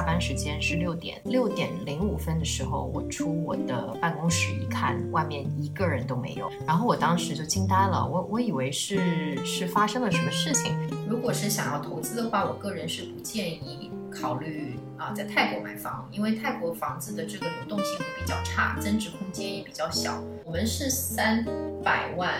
下班时间是六点，六点零五分的时候，我出我的办公室一看，外面一个人都没有，然后我当时就惊呆了，我我以为是是发生了什么事情。如果是想要投资的话，我个人是不建议考虑啊在泰国买房，因为泰国房子的这个流动性会比较差，增值空间也比较小。我们是三百万。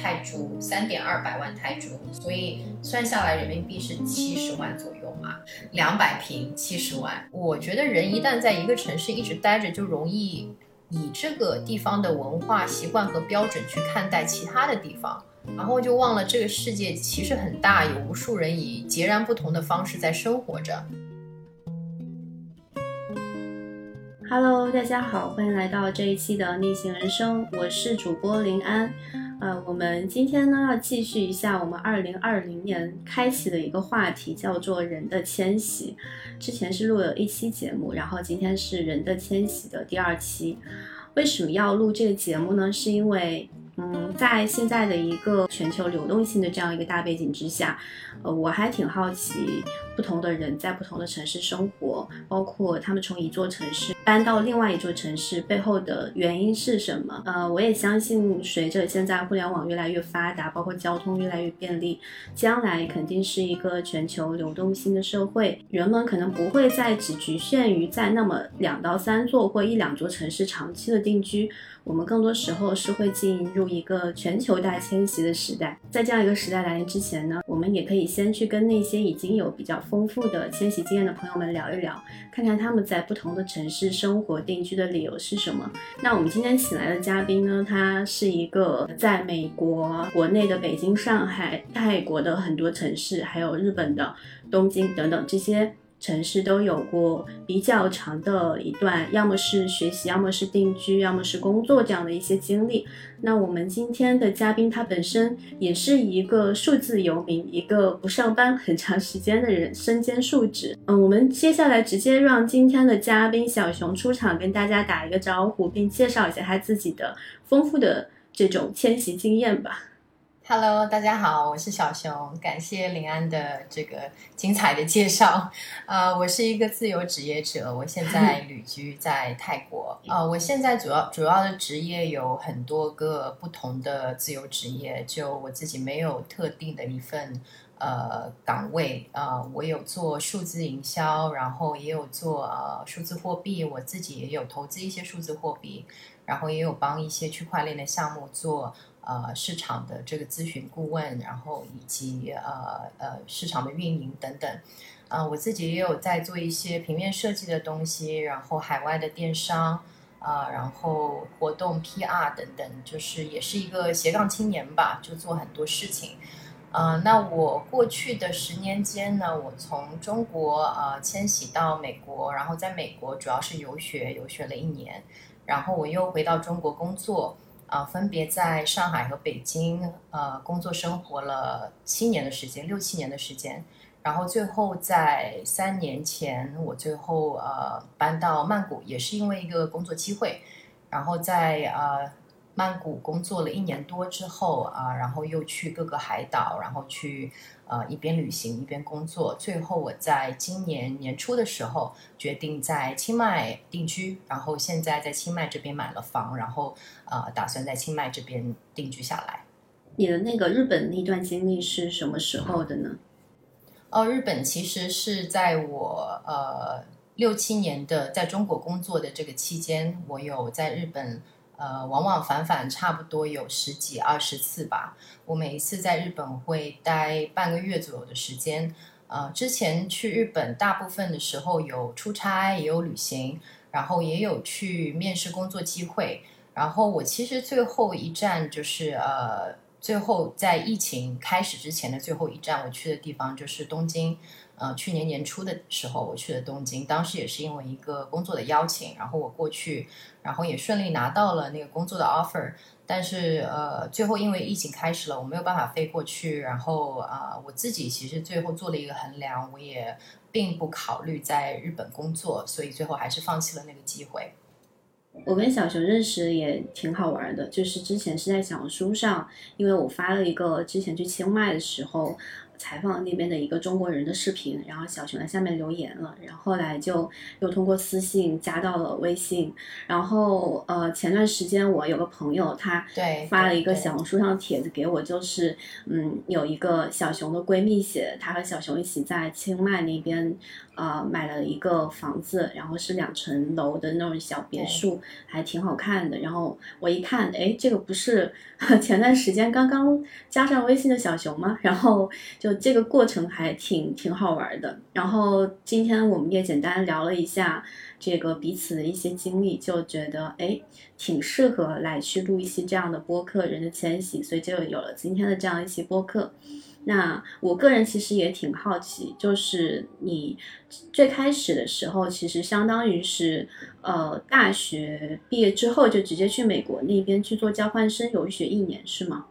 泰铢三点二百万泰铢，所以算下来人民币是七十万左右嘛，两百平七十万。我觉得人一旦在一个城市一直待着，就容易以这个地方的文化习惯和标准去看待其他的地方，然后就忘了这个世界其实很大，有无数人以截然不同的方式在生活着。Hello，大家好，欢迎来到这一期的逆行人生，我是主播林安。呃，我们今天呢要继续一下我们二零二零年开启的一个话题，叫做人的迁徙。之前是录了一期节目，然后今天是人的迁徙的第二期。为什么要录这个节目呢？是因为，嗯，在现在的一个全球流动性的这样一个大背景之下，呃，我还挺好奇。不同的人在不同的城市生活，包括他们从一座城市搬到另外一座城市背后的原因是什么？呃，我也相信，随着现在互联网越来越发达，包括交通越来越便利，将来肯定是一个全球流动性的社会。人们可能不会再只局限于在那么两到三座或一两座城市长期的定居，我们更多时候是会进入一个全球大迁徙的时代。在这样一个时代来临之前呢，我们也可以先去跟那些已经有比较。丰富的迁徙经验的朋友们聊一聊，看看他们在不同的城市生活定居的理由是什么。那我们今天请来的嘉宾呢，他是一个在美国国内的北京、上海、泰国的很多城市，还有日本的东京等等这些。城市都有过比较长的一段，要么是学习，要么是定居，要么是工作这样的一些经历。那我们今天的嘉宾，他本身也是一个数字游民，一个不上班很长时间的人，身兼数职。嗯，我们接下来直接让今天的嘉宾小熊出场，跟大家打一个招呼，并介绍一下他自己的丰富的这种迁徙经验吧。Hello，大家好，我是小熊，感谢林安的这个精彩的介绍。呃，我是一个自由职业者，我现在旅居在泰国。呃，我现在主要主要的职业有很多个不同的自由职业，就我自己没有特定的一份呃岗位。呃，我有做数字营销，然后也有做呃数字货币，我自己也有投资一些数字货币，然后也有帮一些区块链的项目做。呃，市场的这个咨询顾问，然后以及呃呃市场的运营等等，呃，我自己也有在做一些平面设计的东西，然后海外的电商啊，然后活动 PR 等等，就是也是一个斜杠青年吧，就做很多事情。呃，那我过去的十年间呢，我从中国呃迁徙到美国，然后在美国主要是游学，游学了一年，然后我又回到中国工作。啊，分别在上海和北京呃工作生活了七年的时间，六七年的时间，然后最后在三年前，我最后呃搬到曼谷，也是因为一个工作机会，然后在呃曼谷工作了一年多之后啊，然后又去各个海岛，然后去。呃，一边旅行一边工作，最后我在今年年初的时候决定在清迈定居，然后现在在清迈这边买了房，然后呃，打算在清迈这边定居下来。你的那个日本那段经历是什么时候的呢？哦，日本其实是在我呃六七年的在中国工作的这个期间，我有在日本。呃，往往返返差不多有十几二十次吧。我每一次在日本会待半个月左右的时间。呃，之前去日本大部分的时候有出差，也有旅行，然后也有去面试工作机会。然后我其实最后一站就是呃，最后在疫情开始之前的最后一站，我去的地方就是东京。呃，去年年初的时候，我去了东京，当时也是因为一个工作的邀请，然后我过去，然后也顺利拿到了那个工作的 offer。但是呃，最后因为疫情开始了，我没有办法飞过去。然后啊，我自己其实最后做了一个衡量，我也并不考虑在日本工作，所以最后还是放弃了那个机会。我跟小熊认识也挺好玩的，就是之前是在小红书上，因为我发了一个之前去清迈的时候。采访那边的一个中国人的视频，然后小熊在下面留言了，然后后来就又通过私信加到了微信，然后呃前段时间我有个朋友他对发了一个小红书上的帖子给我，就是嗯有一个小熊的闺蜜写，她和小熊一起在清迈那边呃买了一个房子，然后是两层楼的那种小别墅，还挺好看的。然后我一看，哎，这个不是 前段时间刚刚加上微信的小熊吗？然后就这个过程还挺挺好玩的。然后今天我们也简单聊了一下这个彼此的一些经历，就觉得哎挺适合来去录一期这样的播客《人的迁徙》，所以就有了今天的这样一期播客。那我个人其实也挺好奇，就是你最开始的时候，其实相当于是呃大学毕业之后就直接去美国那边去做交换生游学一年，是吗？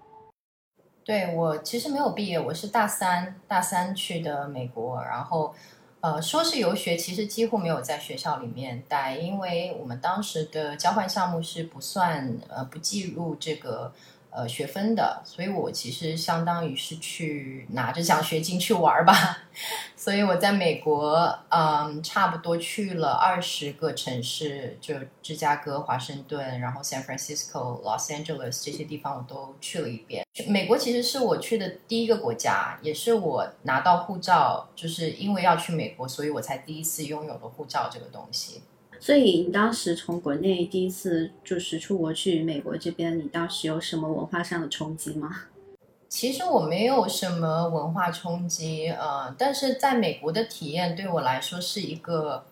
对我其实没有毕业，我是大三大三去的美国，然后呃说是游学，其实几乎没有在学校里面待，因为我们当时的交换项目是不算呃不计入这个呃学分的，所以我其实相当于是去拿着奖学金去玩儿吧。所以我在美国，嗯，差不多去了二十个城市，就芝加哥、华盛顿，然后 San Francisco、Los Angeles 这些地方我都去了一遍。美国其实是我去的第一个国家，也是我拿到护照，就是因为要去美国，所以我才第一次拥有了护照这个东西。所以你当时从国内第一次就是出国去美国这边，你当时有什么文化上的冲击吗？其实我没有什么文化冲击，呃，但是在美国的体验对我来说是一个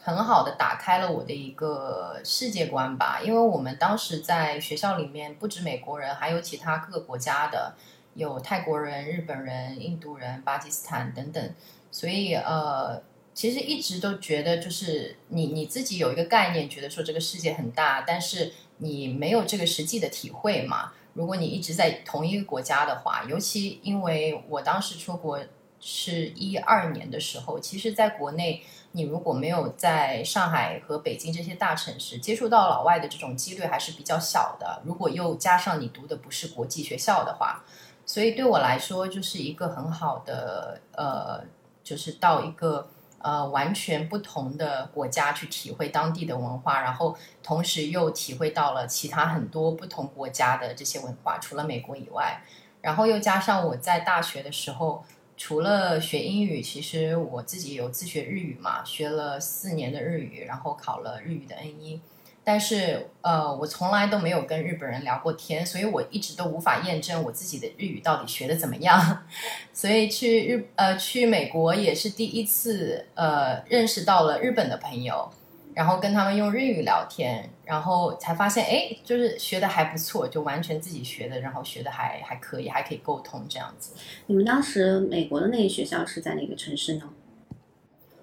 很好的打开了我的一个世界观吧。因为我们当时在学校里面，不止美国人，还有其他各个国家的，有泰国人、日本人、印度人、巴基斯坦等等，所以呃，其实一直都觉得就是你你自己有一个概念，觉得说这个世界很大，但是你没有这个实际的体会嘛。如果你一直在同一个国家的话，尤其因为我当时出国是一二年的时候，其实在国内，你如果没有在上海和北京这些大城市接触到老外的这种几率还是比较小的。如果又加上你读的不是国际学校的话，所以对我来说就是一个很好的呃，就是到一个。呃，完全不同的国家去体会当地的文化，然后同时又体会到了其他很多不同国家的这些文化，除了美国以外，然后又加上我在大学的时候，除了学英语，其实我自己有自学日语嘛，学了四年的日语，然后考了日语的 N 一。但是，呃，我从来都没有跟日本人聊过天，所以我一直都无法验证我自己的日语到底学的怎么样。所以去日呃去美国也是第一次，呃，认识到了日本的朋友，然后跟他们用日语聊天，然后才发现，哎，就是学的还不错，就完全自己学的，然后学的还还可以，还可以沟通这样子。你们当时美国的那个学校是在哪个城市呢？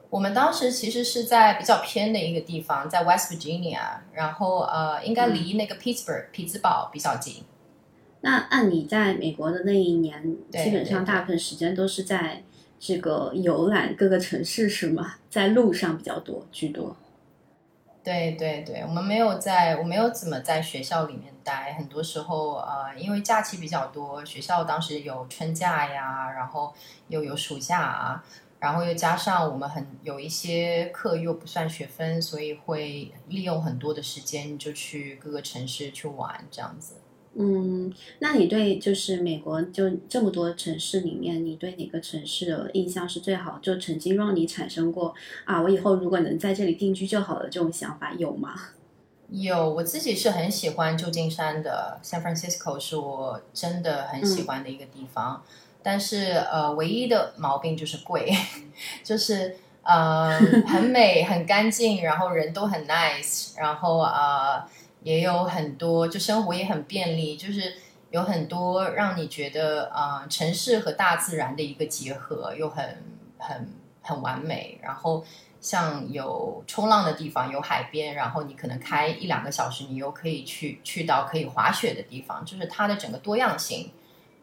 我们当时其实是在比较偏的一个地方，在 West Virginia，然后呃，应该离那个 Pittsburgh 匹兹堡比较近。那按你在美国的那一年，基本上大部分时间都是在这个游览各个城市，是吗？在路上比较多居多。对对对，我们没有在，我没有怎么在学校里面待，很多时候呃，因为假期比较多，学校当时有春假呀，然后又有暑假啊，然后又加上我们很有一些课又不算学分，所以会利用很多的时间就去各个城市去玩这样子。嗯，那你对就是美国就这么多城市里面，你对哪个城市的印象是最好？就曾经让你产生过啊，我以后如果能在这里定居就好了这种想法有吗？有，我自己是很喜欢旧金山的，San Francisco 是我真的很喜欢的一个地方。但是呃，唯一的毛病就是贵，就是呃很美、很干净，然后人都很 nice，然后呃也有很多，就生活也很便利，就是有很多让你觉得呃城市和大自然的一个结合，又很很很完美，然后。像有冲浪的地方，有海边，然后你可能开一两个小时，你又可以去去到可以滑雪的地方，就是它的整个多样性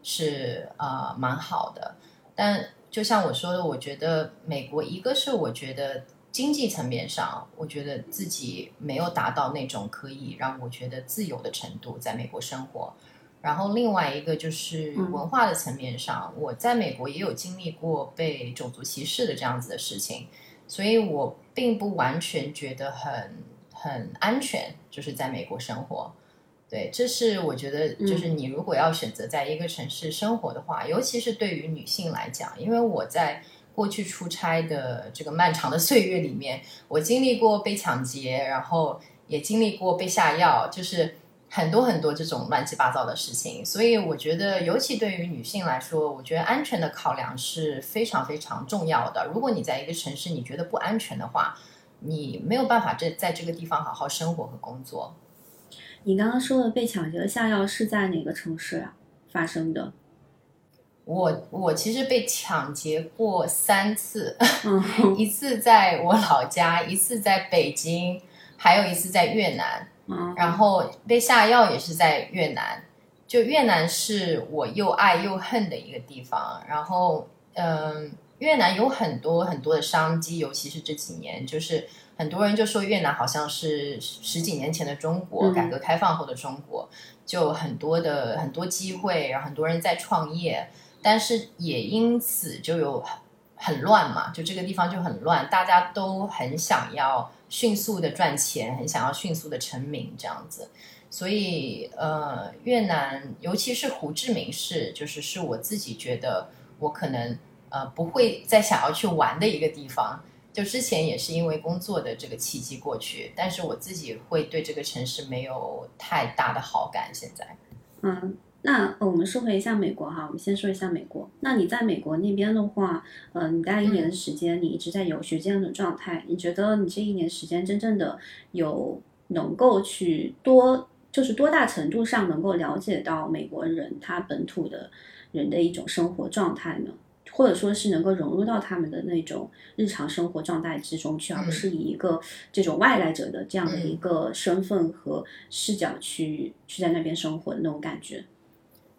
是呃蛮好的。但就像我说的，我觉得美国一个是我觉得经济层面上，我觉得自己没有达到那种可以让我觉得自由的程度，在美国生活。然后另外一个就是文化的层面上，我在美国也有经历过被种族歧视的这样子的事情，所以我并不完全觉得很很安全，就是在美国生活。对，这是我觉得，就是你如果要选择在一个城市生活的话，尤其是对于女性来讲，因为我在过去出差的这个漫长的岁月里面，我经历过被抢劫，然后也经历过被下药，就是很多很多这种乱七八糟的事情。所以我觉得，尤其对于女性来说，我觉得安全的考量是非常非常重要的。如果你在一个城市你觉得不安全的话，你没有办法在在这个地方好好生活和工作。你刚刚说的被抢劫的下药是在哪个城市啊发生的？我我其实被抢劫过三次，一次在我老家，一次在北京，还有一次在越南。然后被下药也是在越南，就越南是我又爱又恨的一个地方。然后，嗯，越南有很多很多的商机，尤其是这几年，就是。很多人就说越南好像是十几年前的中国，改革开放后的中国，就很多的很多机会，然后很多人在创业，但是也因此就有很乱嘛，就这个地方就很乱，大家都很想要迅速的赚钱，很想要迅速的成名这样子，所以呃，越南尤其是胡志明市，就是是我自己觉得我可能呃不会再想要去玩的一个地方。就之前也是因为工作的这个契机过去，但是我自己会对这个城市没有太大的好感。现在，嗯，那我们说回一下美国哈，我们先说一下美国。那你在美国那边的话，嗯，你待一年的时间，你一直在游学这样的状态，你觉得你这一年时间真正的有能够去多，就是多大程度上能够了解到美国人他本土的人的一种生活状态呢？或者说是能够融入到他们的那种日常生活状态之中去，而不是以一个这种外来者的这样的一个身份和视角去去在那边生活的那种感觉。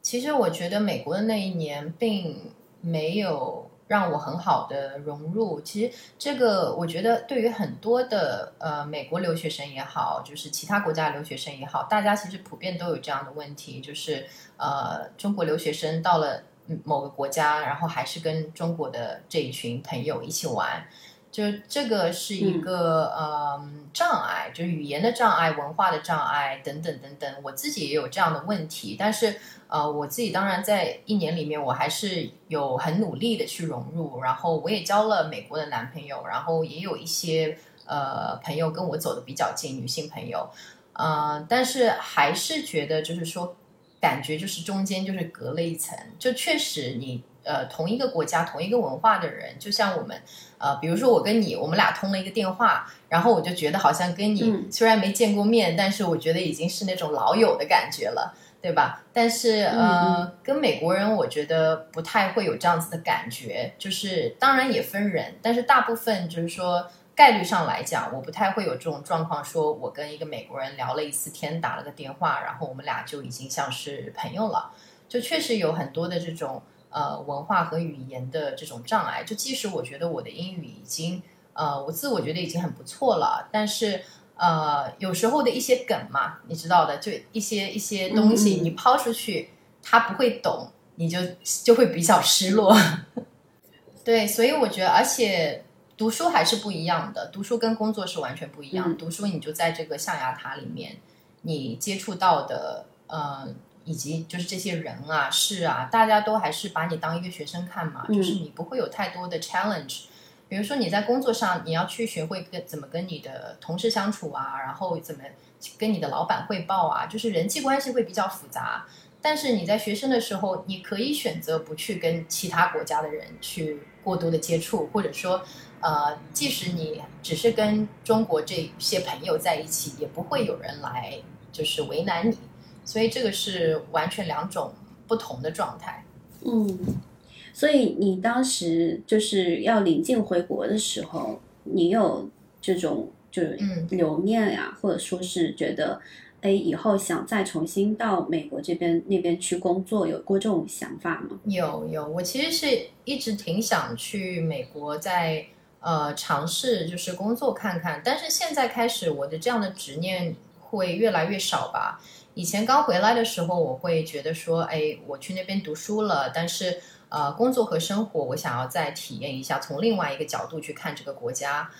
其实我觉得美国的那一年并没有让我很好的融入。其实这个我觉得对于很多的呃美国留学生也好，就是其他国家留学生也好，大家其实普遍都有这样的问题，就是呃中国留学生到了。某个国家，然后还是跟中国的这一群朋友一起玩，就这个是一个呃障碍，就是语言的障碍、文化的障碍等等等等。我自己也有这样的问题，但是呃，我自己当然在一年里面，我还是有很努力的去融入，然后我也交了美国的男朋友，然后也有一些呃朋友跟我走的比较近，女性朋友，呃，但是还是觉得就是说。感觉就是中间就是隔了一层，就确实你呃同一个国家同一个文化的人，就像我们呃比如说我跟你我们俩通了一个电话，然后我就觉得好像跟你虽然没见过面，但是我觉得已经是那种老友的感觉了，对吧？但是呃跟美国人我觉得不太会有这样子的感觉，就是当然也分人，但是大部分就是说。概率上来讲，我不太会有这种状况，说我跟一个美国人聊了一次天，打了个电话，然后我们俩就已经像是朋友了。就确实有很多的这种呃文化和语言的这种障碍。就即使我觉得我的英语已经呃我自我觉得已经很不错了，但是呃有时候的一些梗嘛，你知道的，就一些一些东西你抛出去，他不会懂，你就就会比较失落。对，所以我觉得，而且。读书还是不一样的，读书跟工作是完全不一样。读书你就在这个象牙塔里面，你接触到的，呃，以及就是这些人啊、事啊，大家都还是把你当一个学生看嘛，就是你不会有太多的 challenge。比如说你在工作上，你要去学会跟怎么跟你的同事相处啊，然后怎么跟你的老板汇报啊，就是人际关系会比较复杂。但是你在学生的时候，你可以选择不去跟其他国家的人去过多的接触，或者说。呃，即使你只是跟中国这些朋友在一起，也不会有人来就是为难你，所以这个是完全两种不同的状态。嗯，所以你当时就是要临近回国的时候，你有这种就是留念呀，或者说是觉得哎以后想再重新到美国这边那边去工作，有过这种想法吗？有有，我其实是一直挺想去美国在。呃，尝试就是工作看看，但是现在开始，我的这样的执念会越来越少吧。以前刚回来的时候，我会觉得说，哎，我去那边读书了，但是呃，工作和生活我想要再体验一下，从另外一个角度去看这个国家。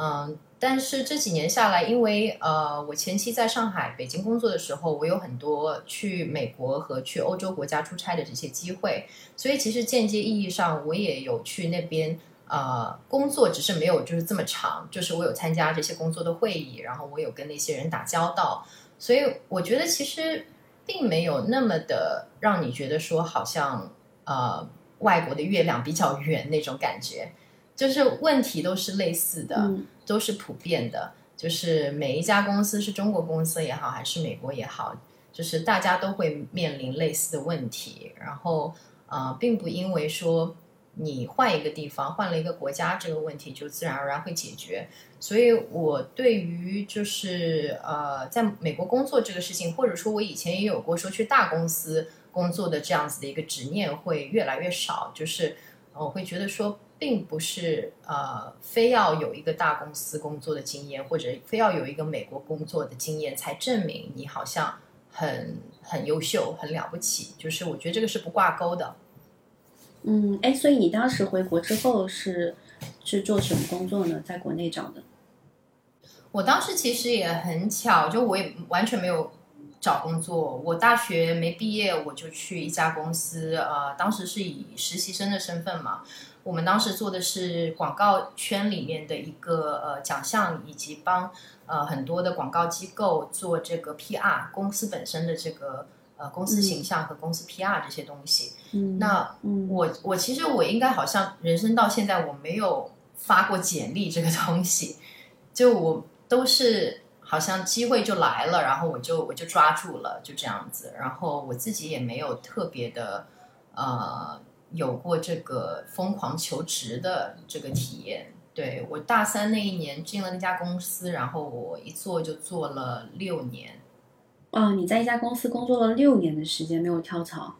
嗯，但是这几年下来，因为呃，我前期在上海、北京工作的时候，我有很多去美国和去欧洲国家出差的这些机会，所以其实间接意义上，我也有去那边呃工作，只是没有就是这么长，就是我有参加这些工作的会议，然后我有跟那些人打交道，所以我觉得其实并没有那么的让你觉得说好像呃外国的月亮比较圆那种感觉。就是问题都是类似的，都是普遍的。就是每一家公司是中国公司也好，还是美国也好，就是大家都会面临类似的问题。然后，呃，并不因为说你换一个地方、换了一个国家，这个问题就自然而然会解决。所以，我对于就是呃，在美国工作这个事情，或者说我以前也有过说去大公司工作的这样子的一个执念，会越来越少。就是我会觉得说。并不是呃，非要有一个大公司工作的经验，或者非要有一个美国工作的经验，才证明你好像很很优秀、很了不起。就是我觉得这个是不挂钩的。嗯，哎，所以你当时回国之后是是做什么工作呢？在国内找的？我当时其实也很巧，就我也完全没有找工作。我大学没毕业，我就去一家公司，呃，当时是以实习生的身份嘛。我们当时做的是广告圈里面的一个呃奖项，以及帮呃很多的广告机构做这个 PR，公司本身的这个呃公司形象和公司 PR 这些东西。嗯，那我我其实我应该好像人生到现在我没有发过简历这个东西，就我都是好像机会就来了，然后我就我就抓住了，就这样子。然后我自己也没有特别的呃。有过这个疯狂求职的这个体验，对我大三那一年进了那家公司，然后我一做就做了六年。哦，你在一家公司工作了六年的时间没有跳槽？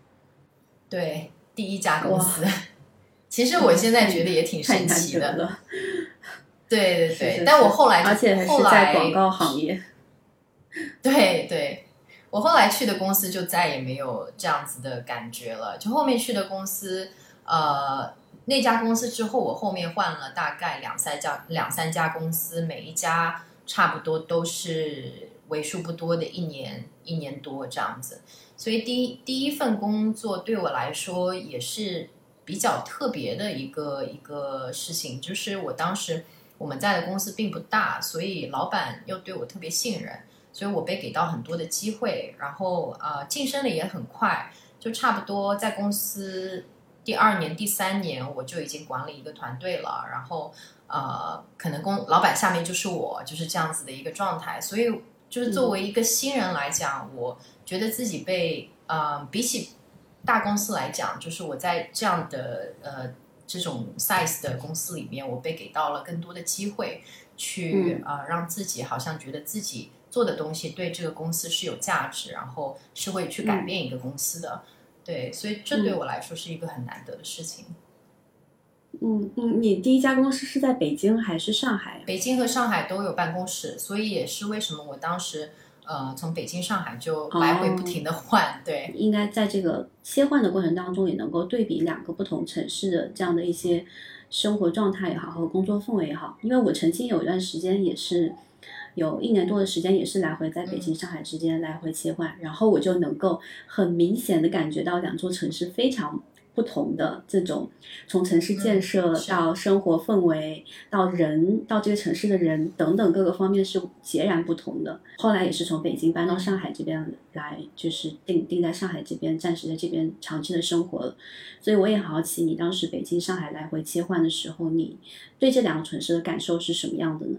对，第一家公司。其实我现在觉得也挺神奇的。对对 对，但我后来而且还是在广告行业。对对。我后来去的公司就再也没有这样子的感觉了。就后面去的公司，呃，那家公司之后，我后面换了大概两三家，两三家公司，每一家差不多都是为数不多的一年一年多这样子。所以第一第一份工作对我来说也是比较特别的一个一个事情，就是我当时我们在的公司并不大，所以老板又对我特别信任。所以我被给到很多的机会，然后呃晋升的也很快，就差不多在公司第二年、第三年我就已经管理一个团队了，然后呃可能公老板下面就是我，就是这样子的一个状态。所以就是作为一个新人来讲，我觉得自己被呃比起大公司来讲，就是我在这样的呃这种 size 的公司里面，我被给到了更多的机会，去呃让自己好像觉得自己。做的东西对这个公司是有价值，然后是会去改变一个公司的，对，所以这对我来说是一个很难得的事情。嗯嗯嗯，你第一家公司是在北京还是上海？北京和上海都有办公室，所以也是为什么我当时呃从北京、上海就来回不停的换。对，应该在这个切换的过程当中，也能够对比两个不同城市的这样的一些生活状态也好和工作氛围也好。因为我曾经有一段时间也是。有一年多的时间，也是来回在北京、上海之间来回切换，然后我就能够很明显的感觉到两座城市非常不同的这种，从城市建设到生活氛围，到人，到这个城市的人等等各个方面是截然不同的。后来也是从北京搬到上海这边来，就是定定在上海这边，暂时在这边长期的生活了。所以我也好奇，你当时北京、上海来回切换的时候，你对这两个城市的感受是什么样的呢？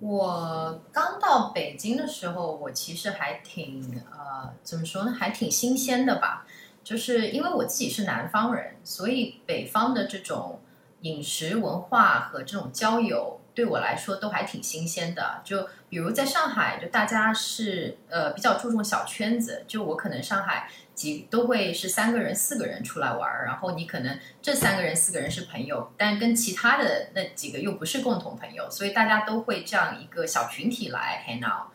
我刚到北京的时候，我其实还挺呃，怎么说呢，还挺新鲜的吧。就是因为我自己是南方人，所以北方的这种饮食文化和这种交友，对我来说都还挺新鲜的。就比如在上海，就大家是呃比较注重小圈子，就我可能上海。几都会是三个人、四个人出来玩儿，然后你可能这三个人、四个人是朋友，但跟其他的那几个又不是共同朋友，所以大家都会这样一个小群体来 hang out。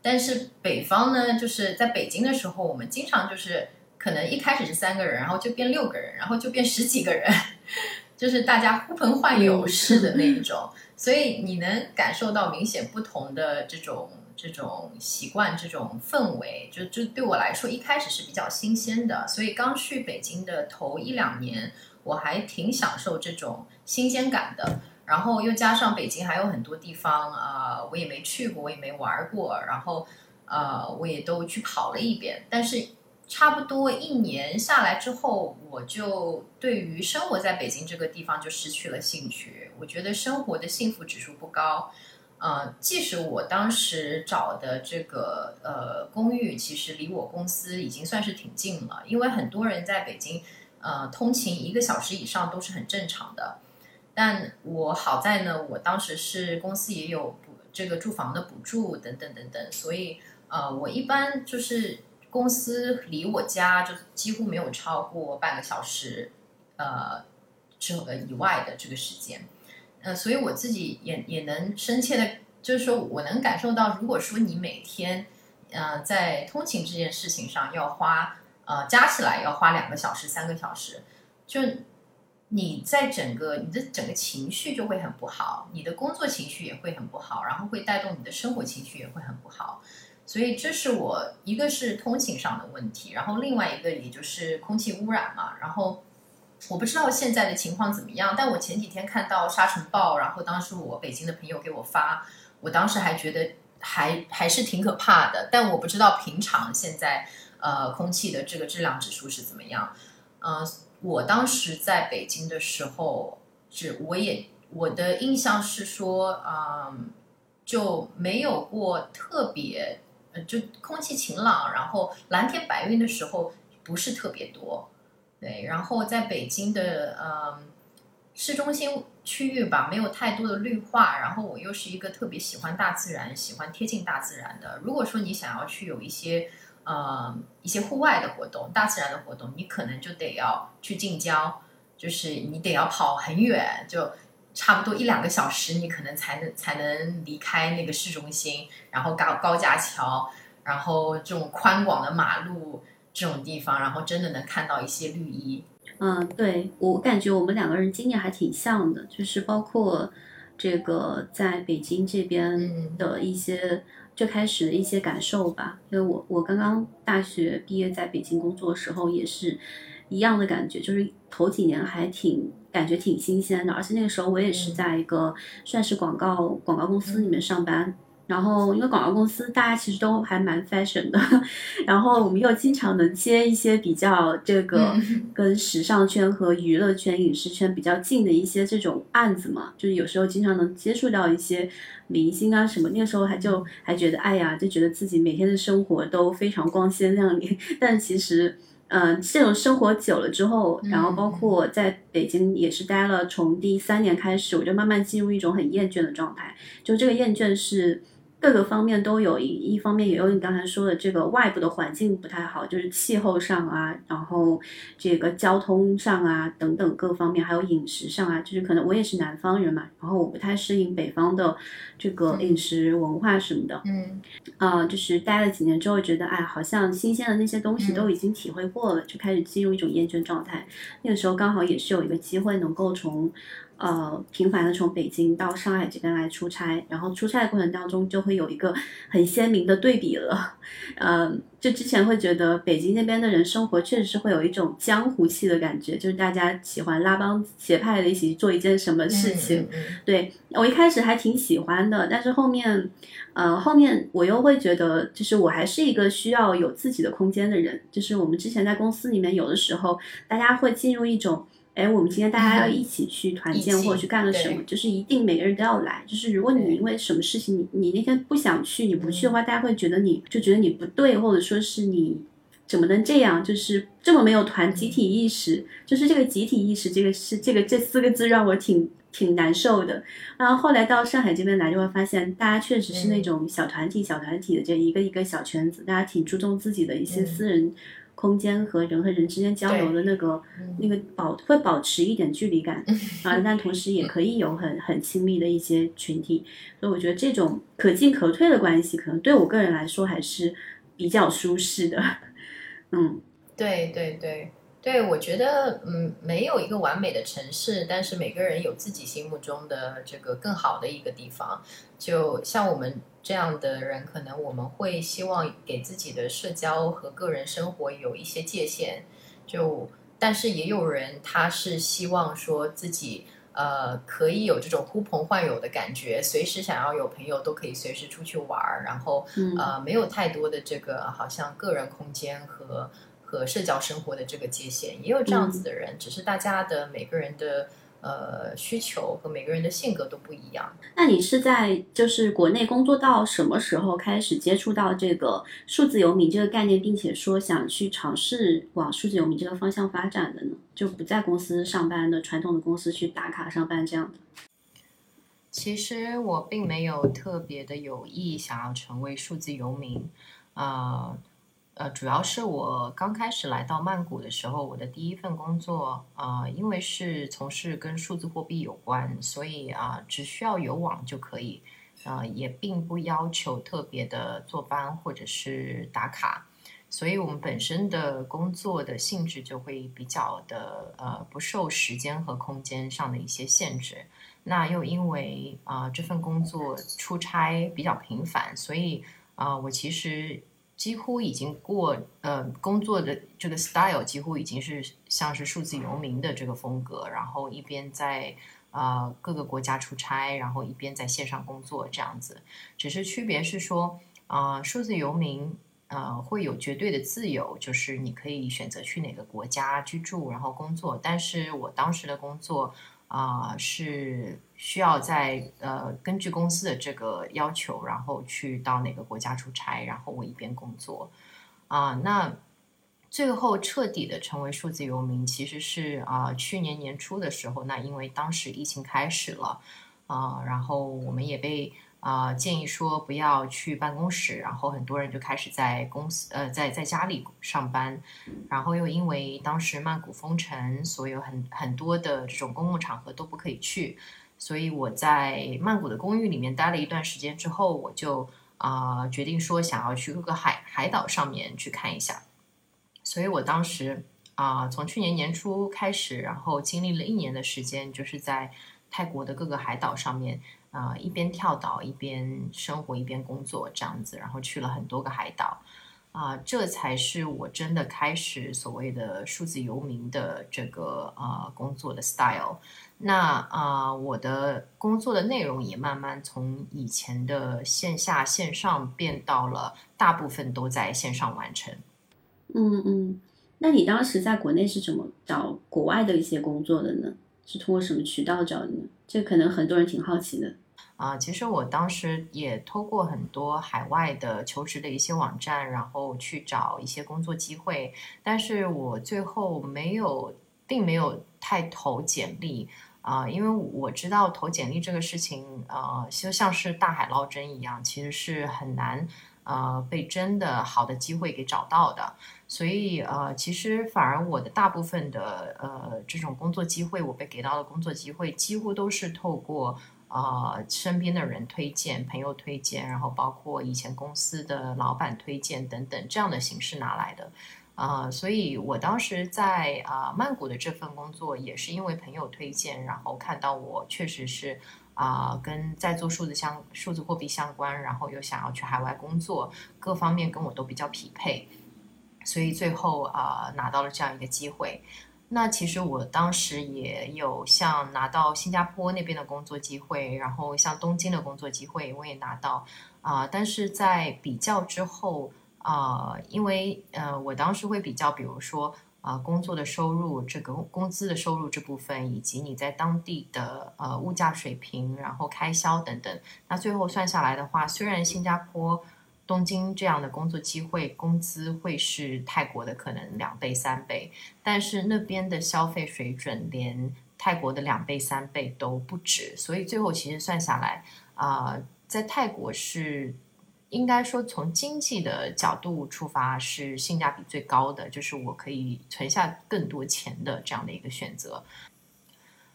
但是北方呢，就是在北京的时候，我们经常就是可能一开始是三个人，然后就变六个人，然后就变十几个人，就是大家呼朋唤友式的那一种，所以你能感受到明显不同的这种这种习惯、这种氛围，就就对我来说一开始是比较新鲜的，所以刚去北京的头一两年，我还挺享受这种新鲜感的。然后又加上北京还有很多地方啊，我也没去过，我也没玩过，然后呃，我也都去跑了一遍。但是差不多一年下来之后，我就对于生活在北京这个地方就失去了兴趣。我觉得生活的幸福指数不高。呃，即使我当时找的这个呃公寓，其实离我公司已经算是挺近了，因为很多人在北京呃通勤一个小时以上都是很正常的。但我好在呢，我当时是公司也有补这个住房的补助等等等等，所以呃，我一般就是公司离我家就几乎没有超过半个小时，呃，之呃以外的这个时间，呃，所以我自己也也能深切的，就是说我能感受到，如果说你每天呃在通勤这件事情上要花呃加起来要花两个小时三个小时，就。你在整个你的整个情绪就会很不好，你的工作情绪也会很不好，然后会带动你的生活情绪也会很不好，所以这是我一个是通勤上的问题，然后另外一个也就是空气污染嘛，然后我不知道现在的情况怎么样，但我前几天看到沙尘暴，然后当时我北京的朋友给我发，我当时还觉得还还是挺可怕的，但我不知道平常现在呃空气的这个质量指数是怎么样，嗯。我当时在北京的时候，只我也我的印象是说，嗯，就没有过特别，呃，就空气晴朗，然后蓝天白云的时候不是特别多，对。然后在北京的嗯市中心区域吧，没有太多的绿化，然后我又是一个特别喜欢大自然、喜欢贴近大自然的。如果说你想要去有一些。呃，一些户外的活动，大自然的活动，你可能就得要去近郊，就是你得要跑很远，就差不多一两个小时，你可能才能才能离开那个市中心，然后高高架桥，然后这种宽广的马路这种地方，然后真的能看到一些绿意。嗯，对我感觉我们两个人经验还挺像的，就是包括这个在北京这边的一些。最开始的一些感受吧，因为我我刚刚大学毕业在北京工作的时候也是一样的感觉，就是头几年还挺感觉挺新鲜的，而且那个时候我也是在一个算是广告广告公司里面上班。然后，因为广告公司大家其实都还蛮 fashion 的，然后我们又经常能接一些比较这个跟时尚圈和娱乐圈、影视圈比较近的一些这种案子嘛，就是有时候经常能接触到一些明星啊什么。那个时候还就还觉得，哎呀，就觉得自己每天的生活都非常光鲜亮丽。但其实，嗯，这种生活久了之后，然后包括在北京也是待了，从第三年开始，我就慢慢进入一种很厌倦的状态。就这个厌倦是。各个方面都有一一方面也有你刚才说的这个外部的环境不太好，就是气候上啊，然后这个交通上啊等等各方面，还有饮食上啊，就是可能我也是南方人嘛，然后我不太适应北方的这个饮食文化什么的，嗯，啊，就是待了几年之后觉得，哎，好像新鲜的那些东西都已经体会过了，就开始进入一种厌倦状态。那个时候刚好也是有一个机会能够从。呃，频繁的从北京到上海这边来出差，然后出差的过程当中就会有一个很鲜明的对比了。嗯，就之前会觉得北京那边的人生活确实是会有一种江湖气的感觉，就是大家喜欢拉帮结派的一起做一件什么事情。对我一开始还挺喜欢的，但是后面，呃，后面我又会觉得，就是我还是一个需要有自己的空间的人。就是我们之前在公司里面有的时候，大家会进入一种。哎，我们今天大家要一起去团建或者去干了什么，就是一定每个人都要来。就是如果你因为什么事情，你你那天不想去，你不去的话，大家会觉得你就觉得你不对，或者说是你怎么能这样，就是这么没有团集体意识。就是这个集体意识，这个是这个这四个字让我挺挺难受的。然后后来到上海这边来，就会发现大家确实是那种小团体、小团体的这一个一个小圈子，大家挺注重自己的一些私人。空间和人和人之间交流的那个那个保会保持一点距离感啊，但同时也可以有很很亲密的一些群体，所以我觉得这种可进可退的关系，可能对我个人来说还是比较舒适的。嗯，对对对。对，我觉得嗯，没有一个完美的城市，但是每个人有自己心目中的这个更好的一个地方，就像我们。这样的人，可能我们会希望给自己的社交和个人生活有一些界限。就，但是也有人，他是希望说自己呃可以有这种呼朋唤友的感觉，随时想要有朋友都可以随时出去玩儿，然后呃没有太多的这个好像个人空间和和社交生活的这个界限。也有这样子的人，只是大家的每个人的。呃，需求和每个人的性格都不一样。那你是在就是国内工作到什么时候开始接触到这个数字游民这个概念，并且说想去尝试往数字游民这个方向发展的呢？就不在公司上班的传统的公司去打卡上班这样的。其实我并没有特别的有意想要成为数字游民，啊。呃，呃主要是我刚开始来到曼谷的时候，我的第一份工作，呃，因为是从事跟数字货币有关，所以啊，只需要有网就可以，呃，也并不要求特别的坐班或者是打卡，所以我们本身的工作的性质就会比较的呃不受时间和空间上的一些限制。那又因为啊这份工作出差比较频繁，所以啊我其实。几乎已经过呃工作的这个 style 几乎已经是像是数字游民的这个风格，然后一边在啊各个国家出差，然后一边在线上工作这样子。只是区别是说啊数字游民呃会有绝对的自由，就是你可以选择去哪个国家居住然后工作。但是我当时的工作。啊，是需要在呃根据公司的这个要求，然后去到哪个国家出差，然后我一边工作啊。那最后彻底的成为数字游民，其实是啊去年年初的时候，那因为当时疫情开始了啊，然后我们也被。啊，建议说不要去办公室，然后很多人就开始在公司呃，在在家里上班，然后又因为当时曼谷封城，所以很很多的这种公共场合都不可以去，所以我在曼谷的公寓里面待了一段时间之后，我就啊决定说想要去各个海海岛上面去看一下，所以我当时啊从去年年初开始，然后经历了一年的时间，就是在泰国的各个海岛上面。啊，一边跳岛一边生活一边工作这样子，然后去了很多个海岛，啊，这才是我真的开始所谓的数字游民的这个啊工作的 style。那啊，我的工作的内容也慢慢从以前的线下线上变到了大部分都在线上完成。嗯嗯，那你当时在国内是怎么找国外的一些工作的呢？是通过什么渠道找的呢？这可能很多人挺好奇的。啊，其实我当时也通过很多海外的求职的一些网站，然后去找一些工作机会，但是我最后没有，并没有太投简历啊，因为我知道投简历这个事情，呃，就像是大海捞针一样，其实是很难呃被真的好的机会给找到的，所以呃，其实反而我的大部分的呃这种工作机会，我被给到的工作机会，几乎都是透过。啊，身边的人推荐、朋友推荐，然后包括以前公司的老板推荐等等这样的形式拿来的，啊，所以我当时在啊曼谷的这份工作也是因为朋友推荐，然后看到我确实是啊跟在做数字相数字货币相关，然后又想要去海外工作，各方面跟我都比较匹配，所以最后啊拿到了这样一个机会。那其实我当时也有像拿到新加坡那边的工作机会，然后像东京的工作机会我也拿到啊，但是在比较之后啊，因为呃我当时会比较，比如说啊工作的收入、这个工资的收入这部分，以及你在当地的呃物价水平，然后开销等等，那最后算下来的话，虽然新加坡。东京这样的工作机会，工资会是泰国的可能两倍三倍，但是那边的消费水准连泰国的两倍三倍都不止，所以最后其实算下来啊，在泰国是应该说从经济的角度出发是性价比最高的，就是我可以存下更多钱的这样的一个选择。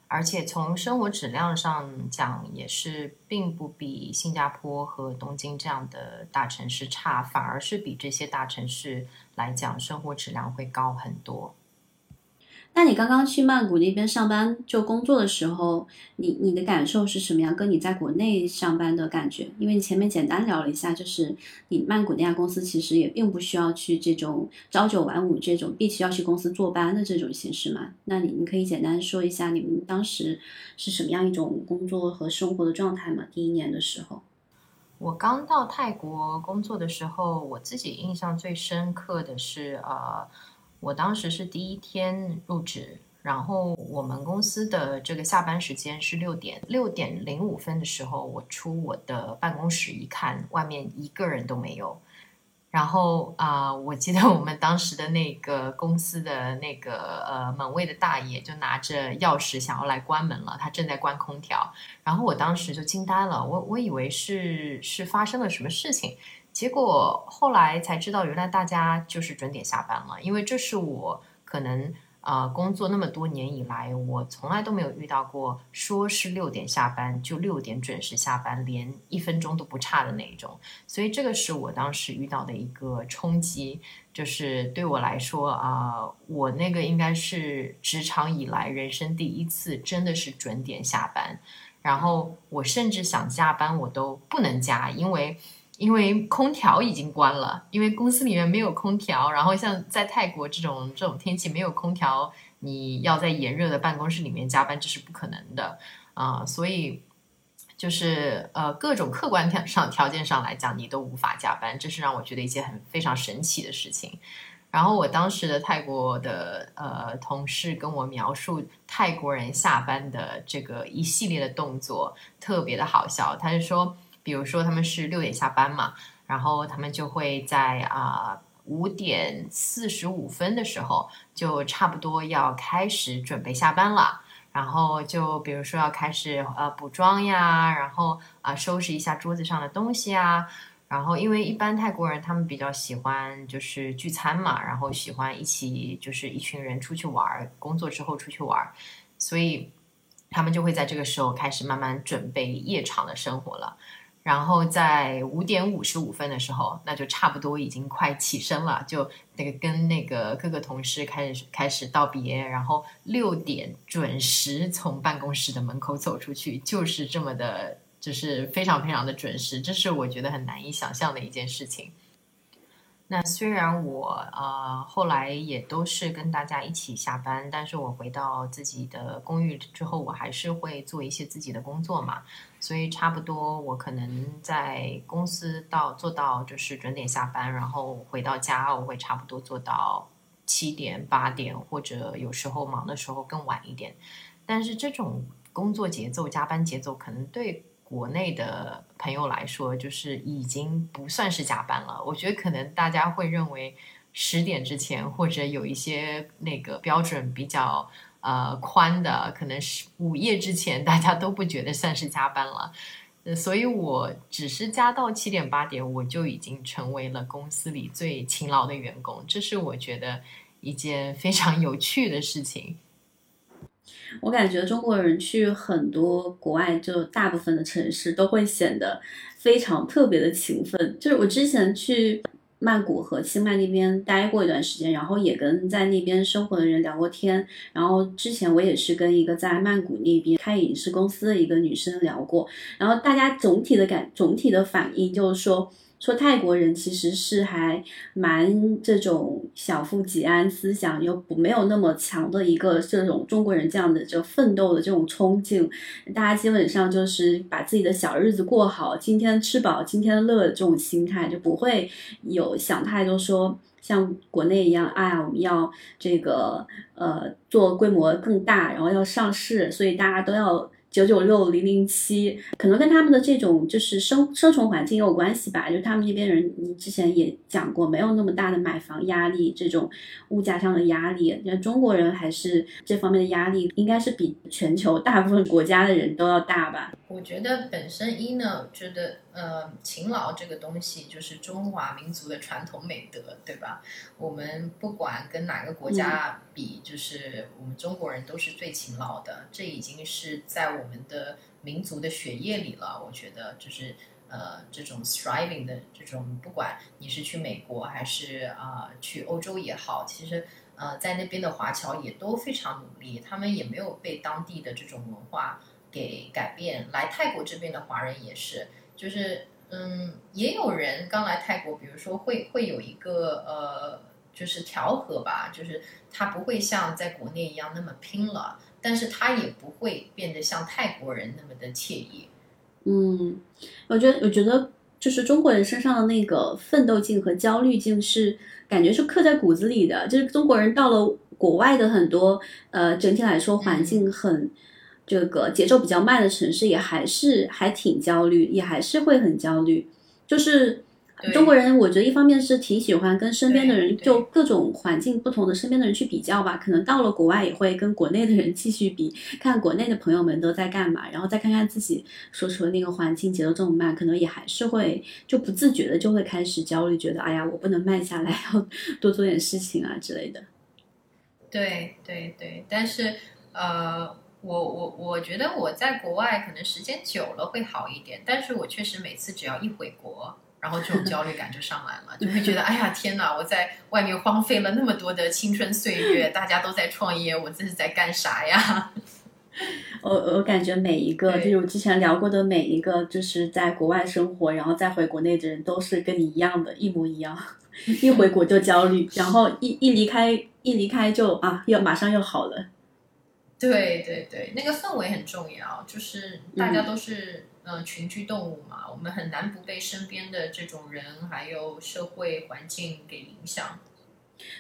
而且从生活质量上讲，也是并不比新加坡和东京这样的大城市差，反而是比这些大城市来讲，生活质量会高很多。那你刚刚去曼谷那边上班就工作的时候，你你的感受是什么样？跟你在国内上班的感觉？因为你前面简单聊了一下，就是你曼谷那家公司其实也并不需要去这种朝九晚五这种必须要去公司坐班的这种形式嘛。那你你可以简单说一下你们当时是什么样一种工作和生活的状态吗？第一年的时候，我刚到泰国工作的时候，我自己印象最深刻的是呃。我当时是第一天入职，然后我们公司的这个下班时间是六点，六点零五分的时候，我出我的办公室一看，外面一个人都没有。然后啊，我记得我们当时的那个公司的那个呃门卫的大爷就拿着钥匙想要来关门了，他正在关空调。然后我当时就惊呆了，我我以为是是发生了什么事情。结果后来才知道，原来大家就是准点下班了。因为这是我可能啊工作那么多年以来，我从来都没有遇到过说是六点下班就六点准时下班，连一分钟都不差的那一种。所以这个是我当时遇到的一个冲击，就是对我来说啊，我那个应该是职场以来人生第一次真的是准点下班。然后我甚至想加班，我都不能加，因为。因为空调已经关了，因为公司里面没有空调。然后像在泰国这种这种天气没有空调，你要在炎热的办公室里面加班，这是不可能的啊。所以就是呃各种客观条上条件上来讲，你都无法加班，这是让我觉得一件很非常神奇的事情。然后我当时的泰国的呃同事跟我描述泰国人下班的这个一系列的动作，特别的好笑。他就说。比如说他们是六点下班嘛，然后他们就会在啊五点四十五分的时候就差不多要开始准备下班了，然后就比如说要开始呃补妆呀，然后啊收拾一下桌子上的东西啊，然后因为一般泰国人他们比较喜欢就是聚餐嘛，然后喜欢一起就是一群人出去玩，工作之后出去玩，所以他们就会在这个时候开始慢慢准备夜场的生活了。然后在五点五十五分的时候，那就差不多已经快起身了，就那个跟那个各个同事开始开始道别，然后六点准时从办公室的门口走出去，就是这么的，就是非常非常的准时，这是我觉得很难以想象的一件事情。那虽然我呃后来也都是跟大家一起下班，但是我回到自己的公寓之后，我还是会做一些自己的工作嘛。所以差不多我可能在公司到做到就是准点下班，然后回到家我会差不多做到七点八点，或者有时候忙的时候更晚一点。但是这种工作节奏、加班节奏可能对。国内的朋友来说，就是已经不算是加班了。我觉得可能大家会认为十点之前，或者有一些那个标准比较呃宽的，可能是午夜之前，大家都不觉得算是加班了。所以我只是加到七点八点，我就已经成为了公司里最勤劳的员工。这是我觉得一件非常有趣的事情。我感觉中国人去很多国外，就大部分的城市都会显得非常特别的勤奋。就是我之前去曼谷和清迈那边待过一段时间，然后也跟在那边生活的人聊过天。然后之前我也是跟一个在曼谷那边开影视公司的一个女生聊过，然后大家总体的感总体的反应就是说。说泰国人其实是还蛮这种小富即安思想，又不没有那么强的一个这种中国人这样的就奋斗的这种冲劲，大家基本上就是把自己的小日子过好，今天吃饱今天乐这种心态，就不会有想太多说像国内一样，哎呀我们要这个呃做规模更大，然后要上市，所以大家都要。九九六零零七，可能跟他们的这种就是生生存环境也有关系吧。就是他们那边人，你之前也讲过，没有那么大的买房压力，这种物价上的压力。你看中国人还是这方面的压力，应该是比全球大部分国家的人都要大吧？我觉得本身一呢，觉得呃，勤劳这个东西就是中华民族的传统美德，对吧？我们不管跟哪个国家比，就是我们中国人都是最勤劳的，这已经是在我们的民族的血液里了。我觉得就是呃，这种 striving 的这种，不管你是去美国还是啊去欧洲也好，其实呃在那边的华侨也都非常努力，他们也没有被当地的这种文化给改变。来泰国这边的华人也是。就是嗯，也有人刚来泰国，比如说会会有一个呃，就是调和吧，就是他不会像在国内一样那么拼了，但是他也不会变得像泰国人那么的惬意。嗯，我觉得我觉得就是中国人身上的那个奋斗劲和焦虑劲是感觉是刻在骨子里的，就是中国人到了国外的很多呃，整体来说环境很。这个节奏比较慢的城市也还是还挺焦虑，也还是会很焦虑。就是中国人，我觉得一方面是挺喜欢跟身边的人，就各种环境不同的身边的人去比较吧。可能到了国外也会跟国内的人继续比，看国内的朋友们都在干嘛，然后再看看自己所处的那个环境节奏这么慢，可能也还是会就不自觉的就会开始焦虑，觉得哎呀，我不能慢下来，要多做点事情啊之类的。对对对，但是呃。我我我觉得我在国外可能时间久了会好一点，但是我确实每次只要一回国，然后这种焦虑感就上来了，就会觉得哎呀天哪，我在外面荒废了那么多的青春岁月，大家都在创业，我这是在干啥呀？我我感觉每一个就是我之前聊过的每一个就是在国外生活然后再回国内的人，都是跟你一样的，一模一样，一回国就焦虑，然后一一离开一离开就啊，又马上又好了。对对对，那个氛围很重要，就是大家都是呃群居动物嘛，我们很难不被身边的这种人还有社会环境给影响。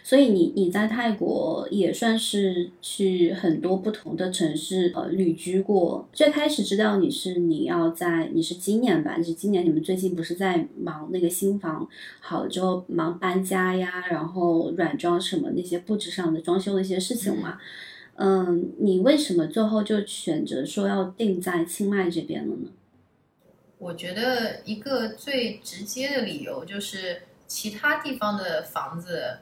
所以你你在泰国也算是去很多不同的城市呃旅居过。最开始知道你是你要在你是今年吧？是今年你们最近不是在忙那个新房好了之后忙搬家呀，然后软装什么那些布置上的装修的一些事情嘛？嗯，嗯你为什么最后就选择说要定在清迈这边了呢？我觉得一个最直接的理由就是，其他地方的房子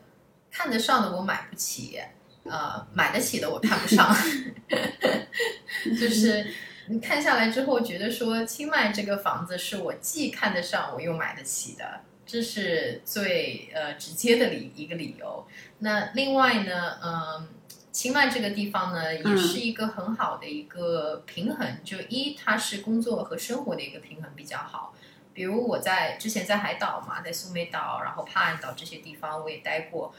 看得上的我买不起，呃，买得起的我看不上。就是你看下来之后，觉得说清迈这个房子是我既看得上我又买得起的，这是最呃直接的理一个理由。那另外呢，嗯。清迈这个地方呢，也是一个很好的一个平衡。就一，它是工作和生活的一个平衡比较好。比如我在之前在海岛嘛，在苏梅岛，然后帕岸岛这些地方我也待过。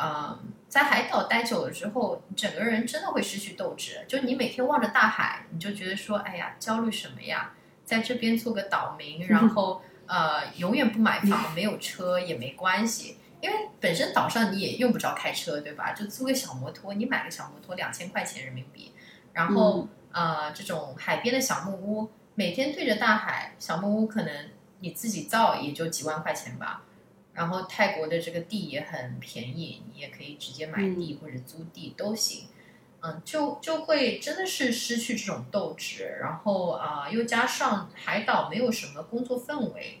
嗯，在海岛待久了之后，整个人真的会失去斗志。就你每天望着大海，你就觉得说，哎呀，焦虑什么呀？在这边做个岛民，然 后呃，永远不买房，没有车也没关系。因为本身岛上你也用不着开车，对吧？就租个小摩托，你买个小摩托两千块钱人民币，然后呃，这种海边的小木屋，每天对着大海，小木屋可能你自己造也就几万块钱吧。然后泰国的这个地也很便宜，你也可以直接买地或者租地都行。嗯，就就会真的是失去这种斗志，然后啊，又加上海岛没有什么工作氛围。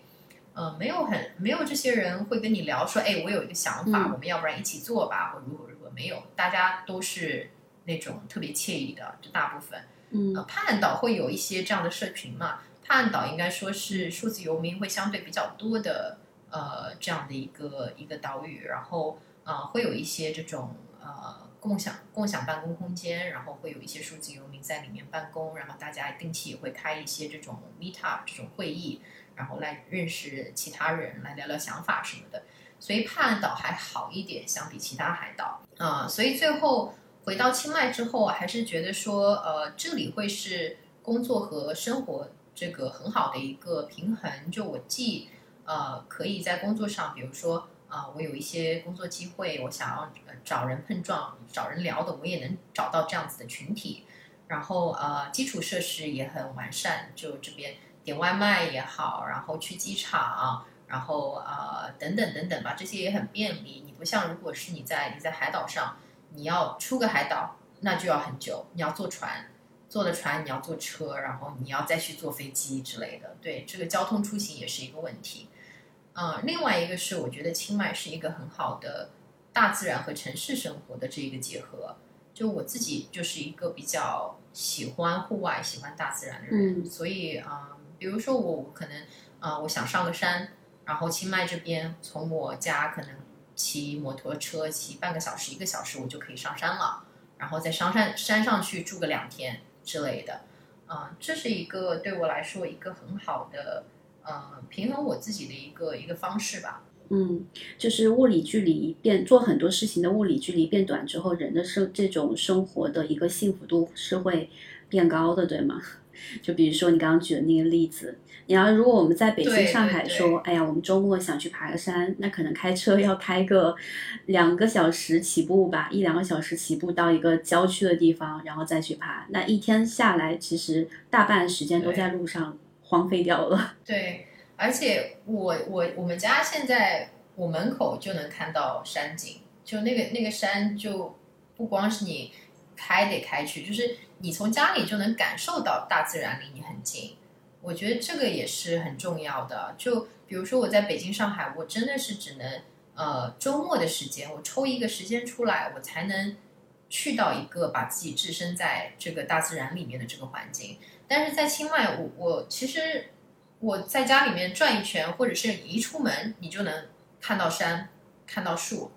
呃，没有很没有这些人会跟你聊说，哎，我有一个想法，我们要不然一起做吧，或如何如何？没有，大家都是那种特别惬意的，就大部分。嗯，帕岸岛会有一些这样的社群嘛？帕岸岛应该说是数字游民会相对比较多的，呃，这样的一个一个岛屿，然后呃，会有一些这种呃共享共享办公空间，然后会有一些数字游民在里面办公，然后大家定期也会开一些这种 meet up 这种会议。然后来认识其他人，来聊聊想法什么的，所以帕岸岛还好一点，相比其他海岛啊。所以最后回到清迈之后，还是觉得说，呃，这里会是工作和生活这个很好的一个平衡。就我既呃可以在工作上，比如说啊，我有一些工作机会，我想要找人碰撞、找人聊的，我也能找到这样子的群体。然后呃，基础设施也很完善，就这边。点外卖也好，然后去机场，然后呃等等等等吧，这些也很便利。你不像如果是你在你在海岛上，你要出个海岛，那就要很久，你要坐船，坐了船你要坐车，然后你要再去坐飞机之类的，对这个交通出行也是一个问题。呃，另外一个是我觉得清迈是一个很好的大自然和城市生活的这一个结合。就我自己就是一个比较喜欢户外、喜欢大自然的人，所以啊，比如说我可能啊，我想上个山，然后清迈这边从我家可能骑摩托车骑半个小时、一个小时，我就可以上山了，然后在上山山上去住个两天之类的，啊，这是一个对我来说一个很好的呃平衡我自己的一个一个方式吧。嗯，就是物理距离变做很多事情的物理距离变短之后，人的生这种生活的一个幸福度是会变高的，对吗？就比如说你刚刚举的那个例子，你要如果我们在北京、上海说，哎呀，我们周末想去爬个山，那可能开车要开个两个小时起步吧，一两个小时起步到一个郊区的地方，然后再去爬，那一天下来，其实大半时间都在路上荒废掉了。对。而且我我我们家现在我门口就能看到山景，就那个那个山就不光是你开得开去，就是你从家里就能感受到大自然离你很近。我觉得这个也是很重要的。就比如说我在北京、上海，我真的是只能呃周末的时间，我抽一个时间出来，我才能去到一个把自己置身在这个大自然里面的这个环境。但是在清迈，我我其实。我在家里面转一圈，或者是你一出门，你就能看到山，看到树，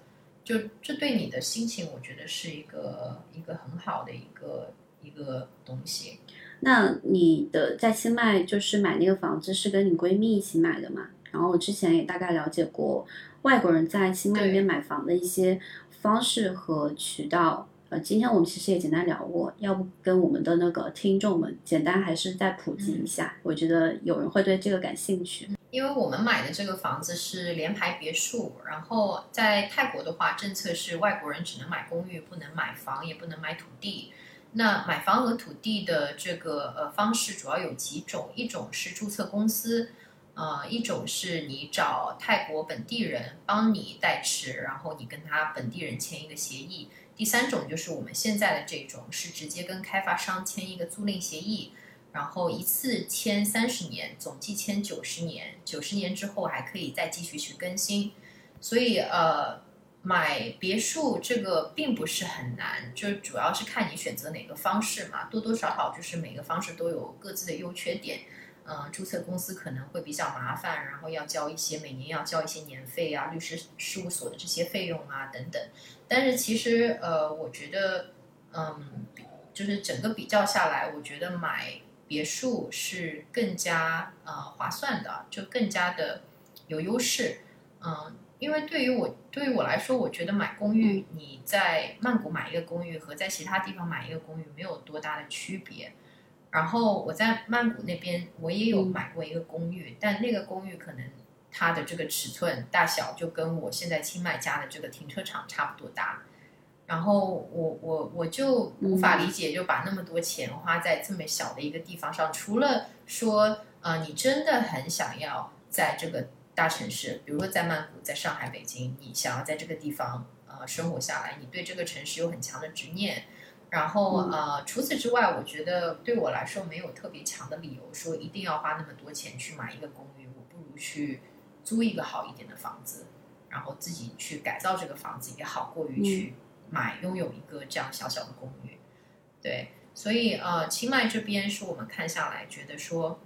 就这对你的心情，我觉得是一个一个很好的一个一个东西。那你的在清迈就是买那个房子是跟你闺蜜一起买的嘛？然后我之前也大概了解过外国人在清迈那边买房的一些方式和渠道。呃，今天我们其实也简单聊过，要不跟我们的那个听众们简单还是再普及一下？我觉得有人会对这个感兴趣。因为我们买的这个房子是联排别墅，然后在泰国的话，政策是外国人只能买公寓，不能买房，也不能买土地。那买房和土地的这个呃方式主要有几种，一种是注册公司，呃，一种是你找泰国本地人帮你代持，然后你跟他本地人签一个协议。第三种就是我们现在的这种，是直接跟开发商签一个租赁协议，然后一次签三十年，总计签九十年，九十年之后还可以再继续去更新。所以呃，买别墅这个并不是很难，就主要是看你选择哪个方式嘛，多多少少就是每个方式都有各自的优缺点。嗯，注册公司可能会比较麻烦，然后要交一些每年要交一些年费啊，律师事务所的这些费用啊等等。但是其实呃，我觉得嗯，就是整个比较下来，我觉得买别墅是更加呃划算的，就更加的有优势。嗯，因为对于我对于我来说，我觉得买公寓，你在曼谷买一个公寓和在其他地方买一个公寓没有多大的区别。然后我在曼谷那边，我也有买过一个公寓，但那个公寓可能它的这个尺寸大小就跟我现在清迈家的这个停车场差不多大。然后我我我就无法理解，就把那么多钱花在这么小的一个地方上，除了说呃你真的很想要在这个大城市，比如说在曼谷、在上海、北京，你想要在这个地方呃生活下来，你对这个城市有很强的执念。然后呃，除此之外，我觉得对我来说没有特别强的理由说一定要花那么多钱去买一个公寓，我不如去租一个好一点的房子，然后自己去改造这个房子也好过于去买拥有一个这样小小的公寓。对，所以呃，清迈这边是我们看下来觉得说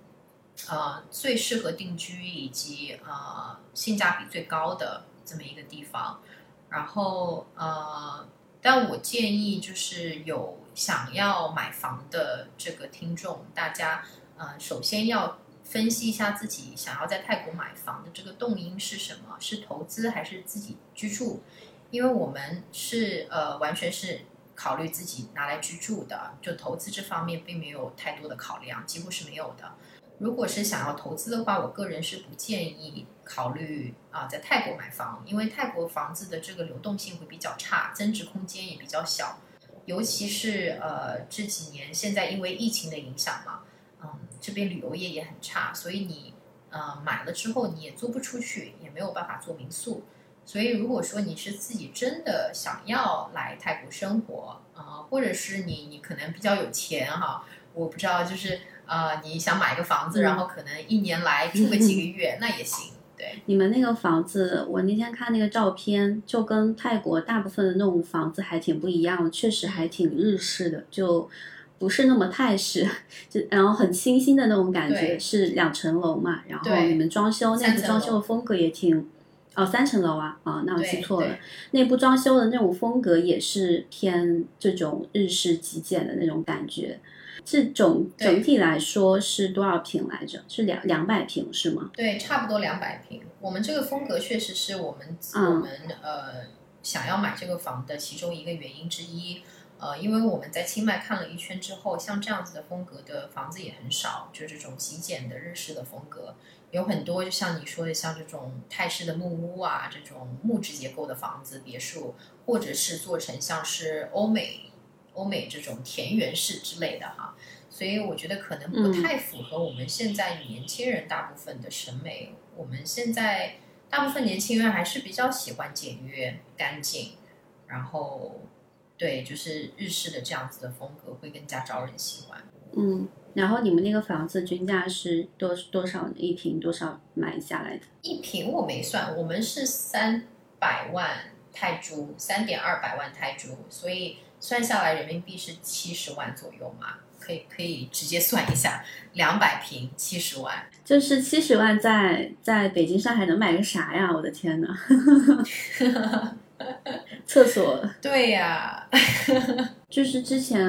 呃最适合定居以及呃性价比最高的这么一个地方，然后呃。但我建议，就是有想要买房的这个听众，大家呃，首先要分析一下自己想要在泰国买房的这个动因是什么，是投资还是自己居住？因为我们是呃，完全是考虑自己拿来居住的，就投资这方面并没有太多的考量，几乎是没有的。如果是想要投资的话，我个人是不建议考虑啊，在泰国买房，因为泰国房子的这个流动性会比较差，增值空间也比较小，尤其是呃这几年现在因为疫情的影响嘛，嗯，这边旅游业也很差，所以你呃买了之后你也租不出去，也没有办法做民宿，所以如果说你是自己真的想要来泰国生活啊，或者是你你可能比较有钱哈。我不知道，就是呃，你想买个房子，嗯然后可能一年来住个几个月，那也行。对，你们那个房子，我那天看那个照片，就跟泰国大部分的那种房子还挺不一样的，确实还挺日式的，就不是那么泰式，就然后很清新的那种感觉，是两层楼嘛，然后你们装修内部装修的风格也挺。哦，三层楼啊，啊，那我记错了。内部装修的那种风格也是偏这种日式极简的那种感觉。这种整体来说是多少平来着？是两两百平是吗？对，差不多两百平。我们这个风格确实是我们、嗯我们呃想要买这个房的其中一个原因之一。呃，因为我们在清迈看了一圈之后，像这样子的风格的房子也很少，就这种极简的日式的风格有很多，就像你说的，像这种泰式的木屋啊，这种木质结构的房子、别墅，或者是做成像是欧美欧美这种田园式之类的哈。所以我觉得可能不嗯太符合我们现在年轻人大部分的审美。我们现在大部分年轻人还是比较喜欢简约、干净，然后对，就是日式的这样子的风格会更加招人喜欢。嗯，然后你们那个房子均价是多多少一平多少买下来的？一平我没算，我们是三百万泰铢，三点二百万泰铢，所以算下来人民币是七十万左右嘛，可以可以直接算一下，两百平七十万。就是七十万在在北京、上海能买个啥呀？我的天呐！厕所对呀、就是之前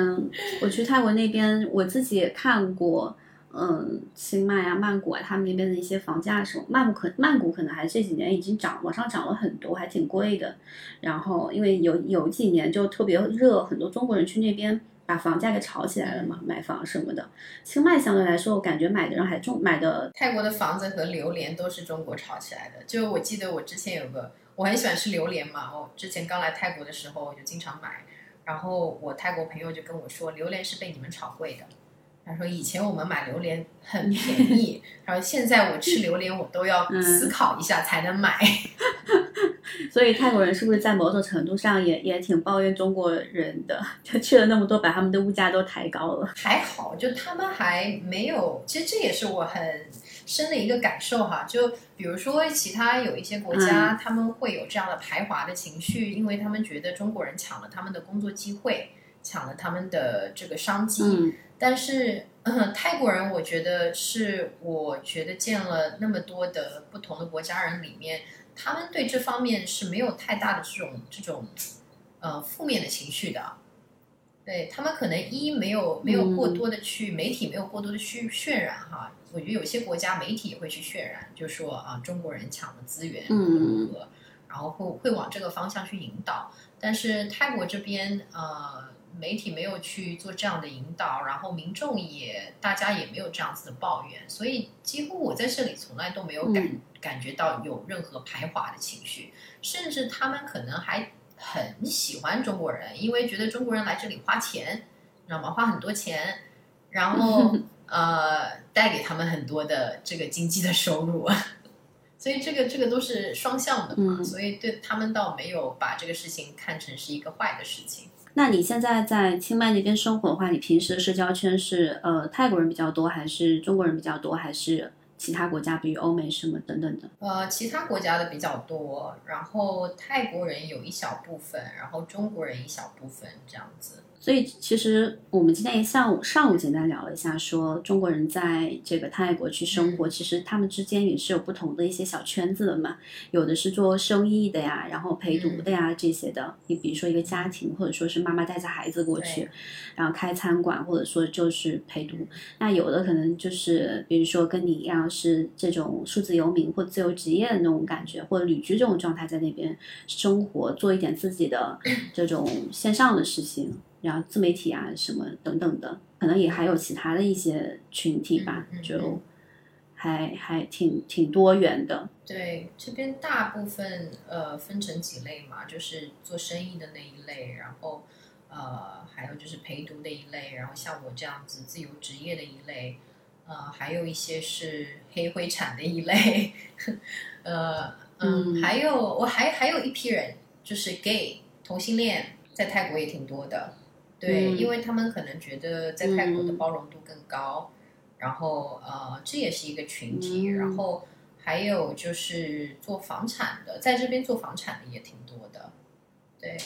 我去泰国那边，我自己也看过，嗯，清迈啊、曼谷啊，他们那边的一些房价什么，曼谷可曼谷可能还这几年已经涨，往上涨了很多，还挺贵的。然后因为有有几年就特别热，很多中国人去那边把房价给炒起来了嘛，买房什么的。清迈相对来说，我感觉买的人还中买的，泰国的房子和榴莲都是中国炒起来的。就我记得我之前有个，我很喜欢吃榴莲嘛，我之前刚来泰国的时候我就经常买，然后我泰国朋友就跟我说，榴莲是被你们炒贵的。他说以前我们买榴莲很便宜，然后现在我吃榴莲我都要嗯思考一下才能买。所以泰国人是不是在某种程度上也也挺抱怨中国人的？就去了那么多，把他们的物价都抬高了。还好，就他们还没有，其实这也是我很深的一个感受哈。就比如说其他有一些国家，他们会有这样的排华的情绪，因为他们觉得中国人抢了他们的工作机会，抢了他们的这个商机。嗯但是、呃泰国人，我觉得是我觉得见了那么多的不同的国家人里面，他们对这方面是没有太大的这种这种呃负面的情绪的。对他们可能一没有没有过多的去、媒体没有过多的去渲染哈，我觉得有些国家媒体也会去渲染，就说啊中国人抢了资源如何如何，然后会会往这个方向去引导。但是泰国这边呃媒体没有去做这样的引导，然后民众也大家也没有这样子的抱怨，所以几乎我在这里从来都没有感、嗯感觉到有任何排华的情绪，甚至他们可能还很喜欢中国人，因为觉得中国人来这里花钱，你知道吗？花很多钱，然后 呃带给他们很多的这个经济的收入。所以这个这个都是双向的嘛，嗯所以对他们倒没有把这个事情看成是一个坏的事情。那你现在在清迈那边生活的话，你平时的社交圈是呃泰国人比较多，还是中国人比较多，还是其他国家，比如欧美什么等等的？呃，其他国家的比较多，然后泰国人有一小部分，然后中国人一小部分这样子。所以其实我们今天上午上午简单聊了一下，说中国人在这个泰国去生活，其实他们之间也是有不同的一些小圈子的嘛。有的是做生意的呀，然后陪读的呀、这些的。你比如说一个家庭，或者说是妈妈带着孩子过去，然后开餐馆，或者说就是陪读。那有的可能就是比如说跟你一样是这种数字游民或自由职业的那种感觉，或者旅居这种状态，在那边生活，做一点自己的这种线上的事情。然后自媒体啊什么等等的，可能也还有其他的一些群体吧，就还还挺挺多元的。对，这边大部分呃分成几类嘛，就是做生意的那一类，然后呃还有就是陪读的一类，然后像我这样子自由职业的一类，呃还有一些是黑灰产的一类，呃嗯，嗯还有我还还有一批人就是 gay 同性恋，在泰国也挺多的。对，嗯因为他们可能觉得在泰国的嗯包容度更高，然后呃，这也是一个群体，嗯然后还有就是做房产的，在这边做房产的也挺多的，对，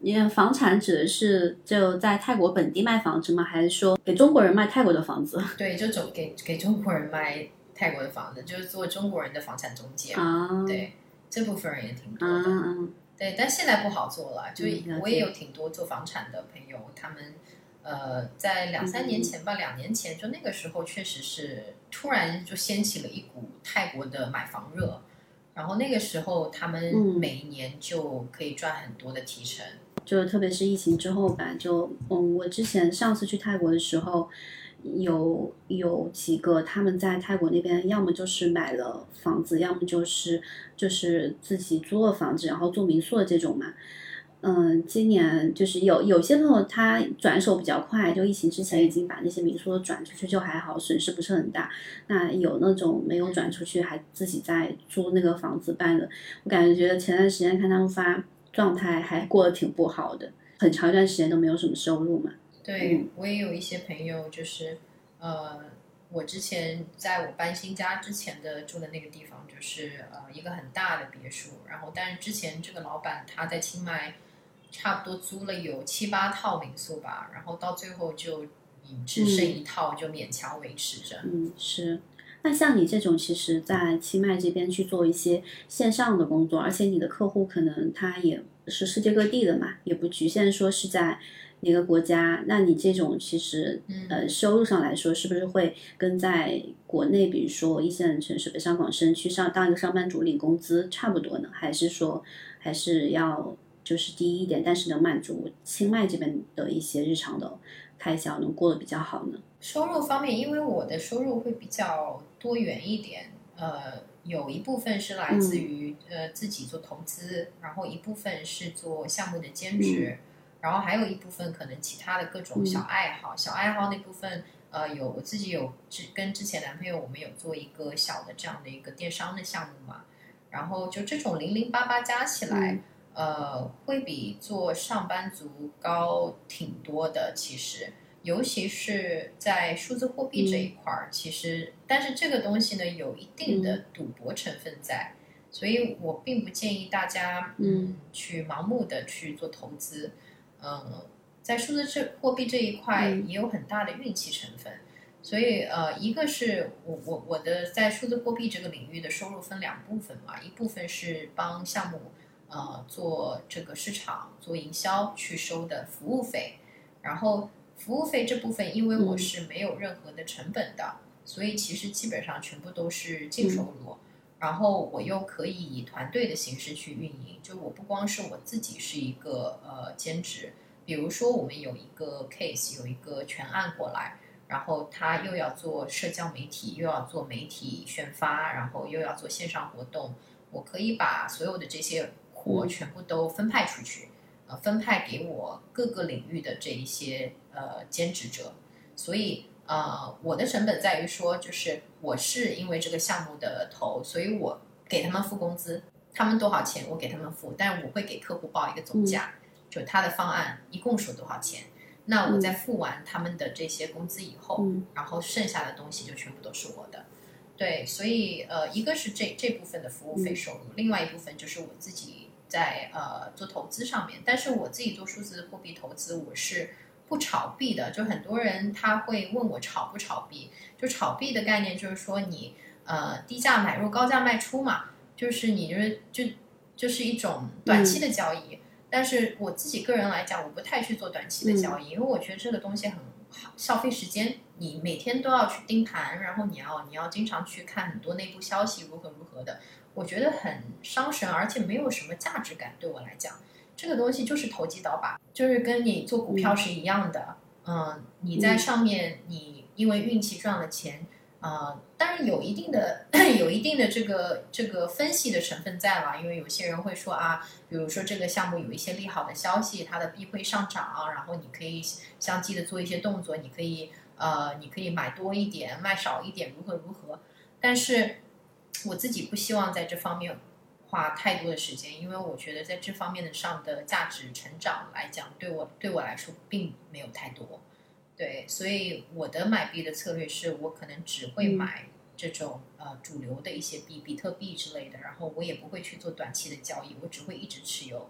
因为房产指的是就在泰国本地卖房子吗？还是说给中国人卖泰国的房子 对，就总给给中国人卖泰国的房子，就是做中国人的房产中介，啊？对，这部分人也挺多啊的。啊，对，但现在不好做了。就我也有挺多做房产的朋友，他们呃，在两三年前吧，两年前就那个时候，确实是突然就掀起了一股泰国的买房热，然后那个时候他们嗯每一年就可以赚很多的提成。就特别是疫情之后吧，就嗯，我之前上次去泰国的时候，有有几个他们在泰国那边，要么就是买了房子，要么就是就是自己租了房子，然后做民宿的这种嘛。嗯，今年就是有有些朋友他转手比较快，就疫情之前已经把那些民宿都转出去，就还好，损失不是很大。那有那种没有转出去，还自己在租那个房子办的，我感觉前段时间看他们发状态还过得挺不好的，很长一段时间都没有什么收入嘛。对、嗯我也有一些朋友，就是呃，我之前在我搬新家之前的住的那个地方，就是呃一个很大的别墅，然后但是之前这个老板他在清迈差不多租了有七八套民宿吧，然后到最后就只剩一套，就勉强维持着。嗯，是。那像你这种，其实，在清迈这边去做一些线上的工作，而且你的客户可能他也是世界各地的嘛，也不局限说是在哪个国家。那你这种其实，嗯呃，收入上来说，是不是会跟在国内，比如说一线城市北上广深去上当一个上班族领工资差不多呢？还是说，还是要就是低一点，但是能满足清迈这边的一些日常的开销，能过得比较好呢？收入方面，因为我的收入会比较多元一点，呃，有一部分是来自于、呃自己做投资，然后一部分是做项目的兼职，然后还有一部分可能其他的各种小爱好。小爱好那部分，呃，有我自己有之跟之前男朋友我们有做一个小的这样的一个电商的项目嘛，然后就这种零零八八加起来。呃，会比做上班族高挺多的，其实，尤其是在数字货币这一块儿，其实，但是这个东西呢，有一定的赌博成分在，所以我并不建议大家，嗯，去盲目的去做投资，嗯，在数字这货币这一块嗯也有很大的运气成分。所以，呃，一个是我我我的在数字货币这个领域的收入分两部分嘛，一部分是帮项目呃做这个市场做营销去收的服务费，然后服务费这部分因为我嗯是没有任何的成本的，所以其实基本上全部都是净收入。然后我又可以以团队的形式去运营，就我不光是我自己是一个呃兼职，比如说我们有一个 case 有一个全案过来，然后他又要做社交媒体，又要做媒体宣发，然后又要做线上活动，我可以把所有的这些活嗯。全部都分派出去，呃，分派给我各个领域的这一些呃兼职者，所以呃，我的成本在于说，就是我是因为这个项目的头，所以我给他们付工资，他们多少钱我给他们付，但我会给客户报一个总价，就他的方案一共是多少钱。那我在付完他们的这些工资以后，嗯然后剩下的东西就全部都是我的。对，所以呃，一个是这这部分的服务费收入，另外一部分就是我自己在呃做投资上面。但是我自己做数字货币投资，我是不炒币的。就很多人他会问我炒不炒币，就炒币的概念就是说你呃低价买入高价卖出嘛，就是你就是就就是一种短期的交易。但是我自己个人来讲，我不太去做短期的交易，因为我觉得这个东西很好消费时间，你每天都要去盯盘，然后你要你要经常去看很多内部消息如何如何的，我觉得很伤神，而且没有什么价值感。对我来讲，这个东西就是投机倒把，就是跟你做股票是一样的。嗯，你在上面你因为运气赚了钱。呃，当然有一定的 有一定的这个这个分析的成分在了，因为有些人会说啊，比如说这个项目有一些利好的消息，它的币会上涨，然后你可以相继的做一些动作，你可以呃，你可以买多一点，卖少一点，如何如何。但是我自己不希望在这方面花太多的时间，因为我觉得在这方面的上的价值成长来讲，对我对我来说并没有太多。对，所以我的买币的策略是我可能只会买这种呃主流的一些币，比特币之类的，然后我也不会去做短期的交易，我只会一直持有。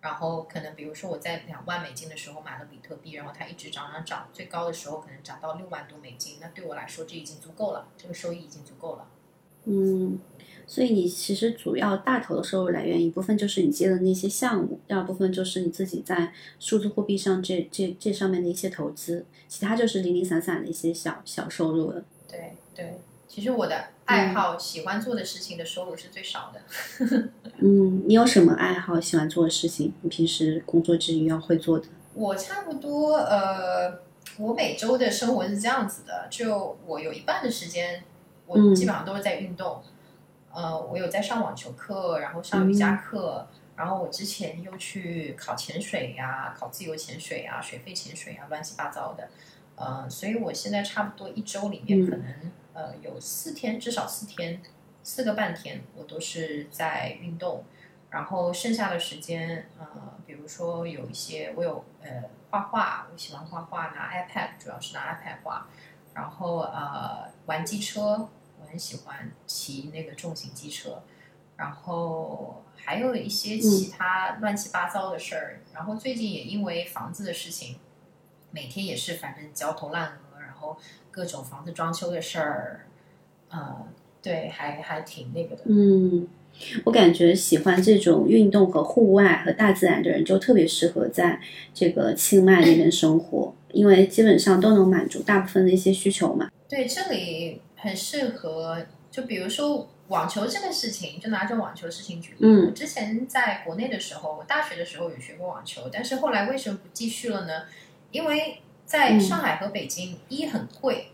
然后可能比如说我在两万美金的时候买了比特币，然后它一直涨涨涨，最高的时候可能涨到六万多美金，那对我来说这已经足够了，这个收益已经足够了。嗯，所以你其实主要大头的收入来源，一部分就是你接的那些项目，第二部分就是你自己在数字货币上这这这上面的一些投资，其他就是零零散散的一些小小收入了。对对，其实我的爱好、喜欢做的事情的收入是最少的。嗯，你有什么爱好、喜欢做的事情？你平时工作之余要会做的？我差不多呃，我每周的生活是这样子的，就我有一半的时间，我基本上都是在运动。呃，我有在上网球课，然后上瑜伽课，然后我之前又去考潜水呀，考自由潜水啊，水肺潜水啊，乱七八糟的。呃，所以我现在差不多一周里面可能呃有四天，至少四天。四个半天，我都是在运动，然后剩下的时间，呃，比如说有一些我有呃画画，我喜欢画画，拿 iPad，主要是拿 iPad 画，然后呃玩机车，我很喜欢骑那个重型机车，然后还有一些其他乱七八糟的事儿，然后最近也因为房子的事情，每天也是反正焦头烂额，然后各种房子装修的事儿，呃。对，还还挺那个的。嗯，我感觉喜欢这种运动和户外和大自然的人，就特别适合在这个清迈那边生活，因为基本上都能满足大部分的一些需求嘛。对，这里很适合。就比如说网球这个事情，就拿着网球事情举例。嗯，我之前在国内的时候，我大学的时候有学过网球，但是后来为什么不继续了呢？因为在上海和北京，一很贵。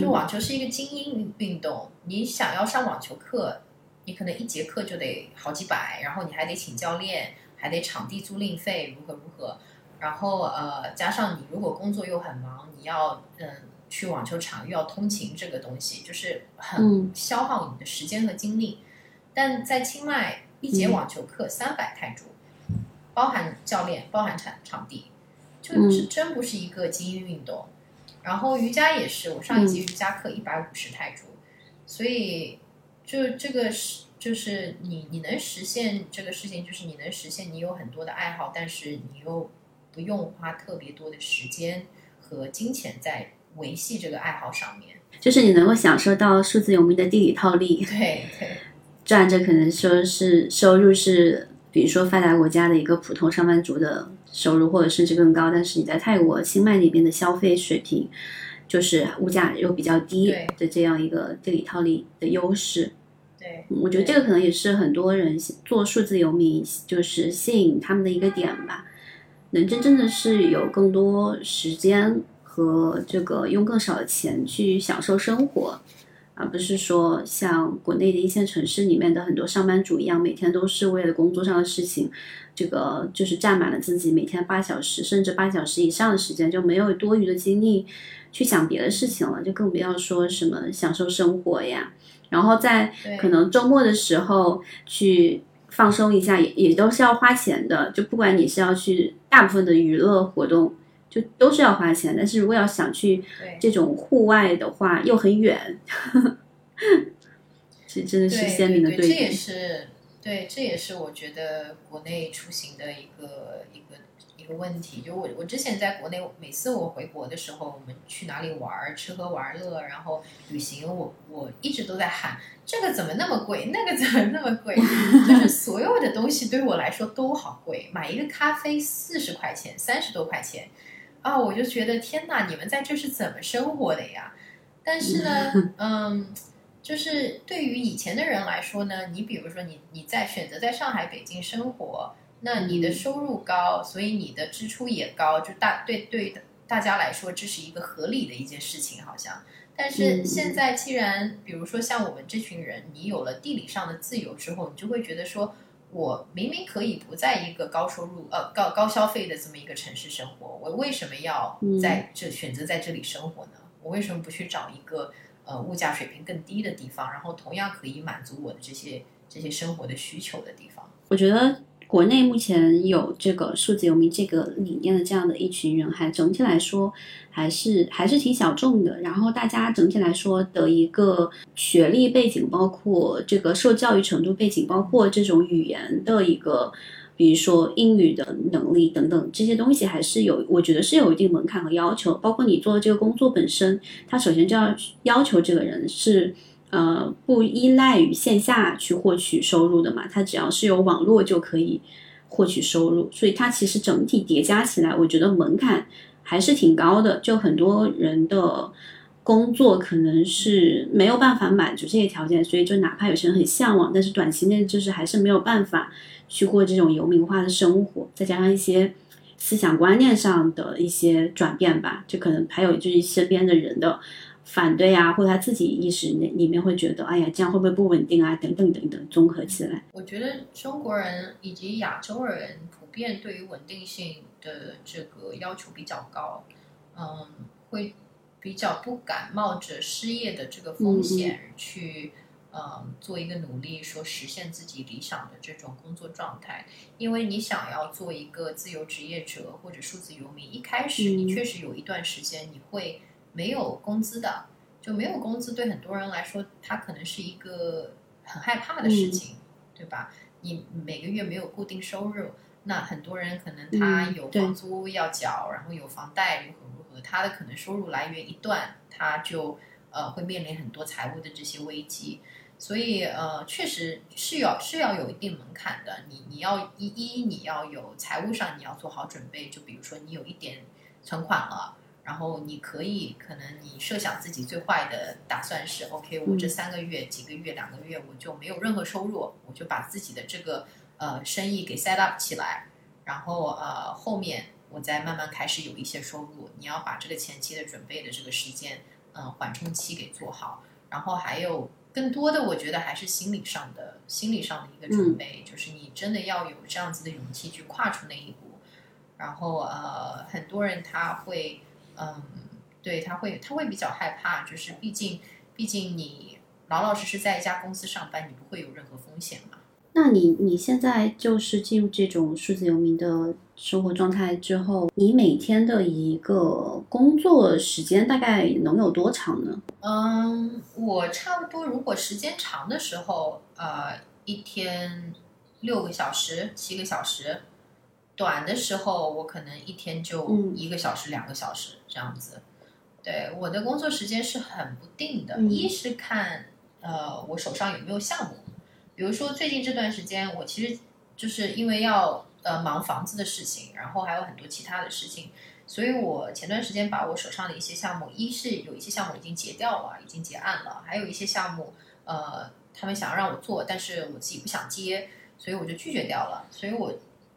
就网球是一个精英运动，你想要上网球课，你可能一节课就得好几百，然后你还得请教练，还得场地租赁费如何如何，然后呃加上你如果工作又很忙，你要嗯去网球场又要通勤，这个东西就是很消耗你的时间和精力。但在清迈一节网球课三百泰铢，包含教练，包含场场地，就是真不是一个精英运动。然后瑜伽也是，我上一节瑜伽课一百五十泰铢，所以就这个是就是你你能实现这个事情，就是你能实现你有很多的爱好，但是你又不用花特别多的时间和金钱在维系这个爱好上面，就是你能够享受到数字游民的地理套利，对对，赚着可能说是收入是，比如说发达国家的一个普通上班族的。收入或者甚至更高，但是你在泰国清迈那边的消费水平，就是物价又比较低的这样一个地理套利的优势。对，我觉得这个可能也是很多人做数字游民就是吸引他们的一个点吧，能真正的是有更多时间和这个用更少的钱去享受生活。而不是说像国内的一线城市里面的很多上班族一样，每天都是为了工作上的事情，这个就是占满了自己每天八小时甚至八小时以上的时间，就没有多余的精力去想别的事情了，就更不要说什么享受生活呀。然后在可能周末的时候去放松一下，也也都是要花钱的。就不管你是要去大部分的娱乐活动。就都是要花钱，但是如果要想去这种户外的话，又很远，这真的是鲜明的对比。这也是对，这也是我觉得国内出行的一个一个一个问题。就我我之前在国内，每次我回国的时候，我们去哪里玩，吃喝玩乐，然后旅行，我我一直都在喊这个怎么那么贵，那个怎么那么贵，就是所有的东西对我来说都好贵。买一个咖啡四十块钱，三十多块钱。啊，我就觉得天哪，你们在这是怎么生活的呀？但是呢，嗯，就是对于以前的人来说呢，你比如说你你在选择在上海、北京生活，那你的收入高，所以你的支出也高，就大对对大家来说这是一个合理的一件事情，好像。但是现在既然比如说像我们这群人，你有了地理上的自由之后，你就会觉得说。我明明可以不在一个高收入、呃高高消费的这么一个城市生活，我为什么要在这选择在这里生活呢？我为什么不去找一个呃物价水平更低的地方，然后同样可以满足我的这些这些生活的需求的地方。我觉得国内目前有这个数字游民这个理念的这样的一群人，还整体来说还是还是挺小众的。然后大家整体来说的一个学历背景，包括这个受教育程度背景，包括这种语言的一个。比如说英语的能力等等这些东西，还是有，我觉得是有一定门槛和要求。包括你做的这个工作本身，它首先就要要求这个人是呃不依赖于线下去获取收入的嘛，他只要是有网络就可以获取收入。所以它其实整体叠加起来，我觉得门槛还是挺高的。就很多人的工作可能是没有办法满足这些条件，所以就哪怕有些人很向往，但是短期内就是还是没有办法。去过这种游民化的生活，再加上一些思想观念上的一些转变吧，就可能还有就是身边的人的反对啊，或者他自己意识里里面会觉得，哎呀，这样会不会不稳定啊？等等等等，综合起来，我觉得中国人以及亚洲人普遍对于稳定性的这个要求比较高，嗯，会比较不敢冒着失业的这个风险去。嗯，做一个努力，说实现自己理想的这种工作状态，因为你想要做一个自由职业者或者数字游民，一开始你确实有一段时间你会没有工资的，就没有工资，对很多人来说，他可能是一个很害怕的事情，对吧？你每个月没有固定收入，那很多人可能他有房租要缴，然后有房贷如何如何，他的可能收入来源一断，他就呃会面临很多财务的这些危机。所以，呃，确实是要是要有一定门槛的。你你要一一你要有财务上你要做好准备。就比如说你有一点存款了，然后你可以可能你设想自己最坏的打算是，OK，我这三个月、几个月、两个月我就没有任何收入，我就把自己的这个呃生意给 set up 起来，然后呃后面我再慢慢开始有一些收入。你要把这个前期的准备的这个时间，嗯，缓冲期给做好，然后还有。更多的，我觉得还是心理上的、心理上的一个准备，就是你真的要有这样子的勇气去跨出那一步。然后，呃，很多人他会，嗯，对他会，他会比较害怕，就是毕竟，毕竟你老老实实在一家公司上班，你不会有任何风险嘛。那你你现在就是进入这种数字游民的生活状态之后，你每天的一个工作时间大概能有多长呢？嗯，我差不多，如果时间长的时候，呃，一天六个小时、七个小时；短的时候，我可能一天就一个小时、两个小时这样子。对，我的工作时间是很不定的，一是看呃我手上有没有项目。比如说最近这段时间，我其实就是因为要呃忙房子的事情，然后还有很多其他的事情，所以我前段时间把我手上的一些项目，一是有一些项目已经结掉了，已经结案了，还有一些项目，呃，他们想要让我做，但是我自己不想接，所以我就拒绝掉了。所以我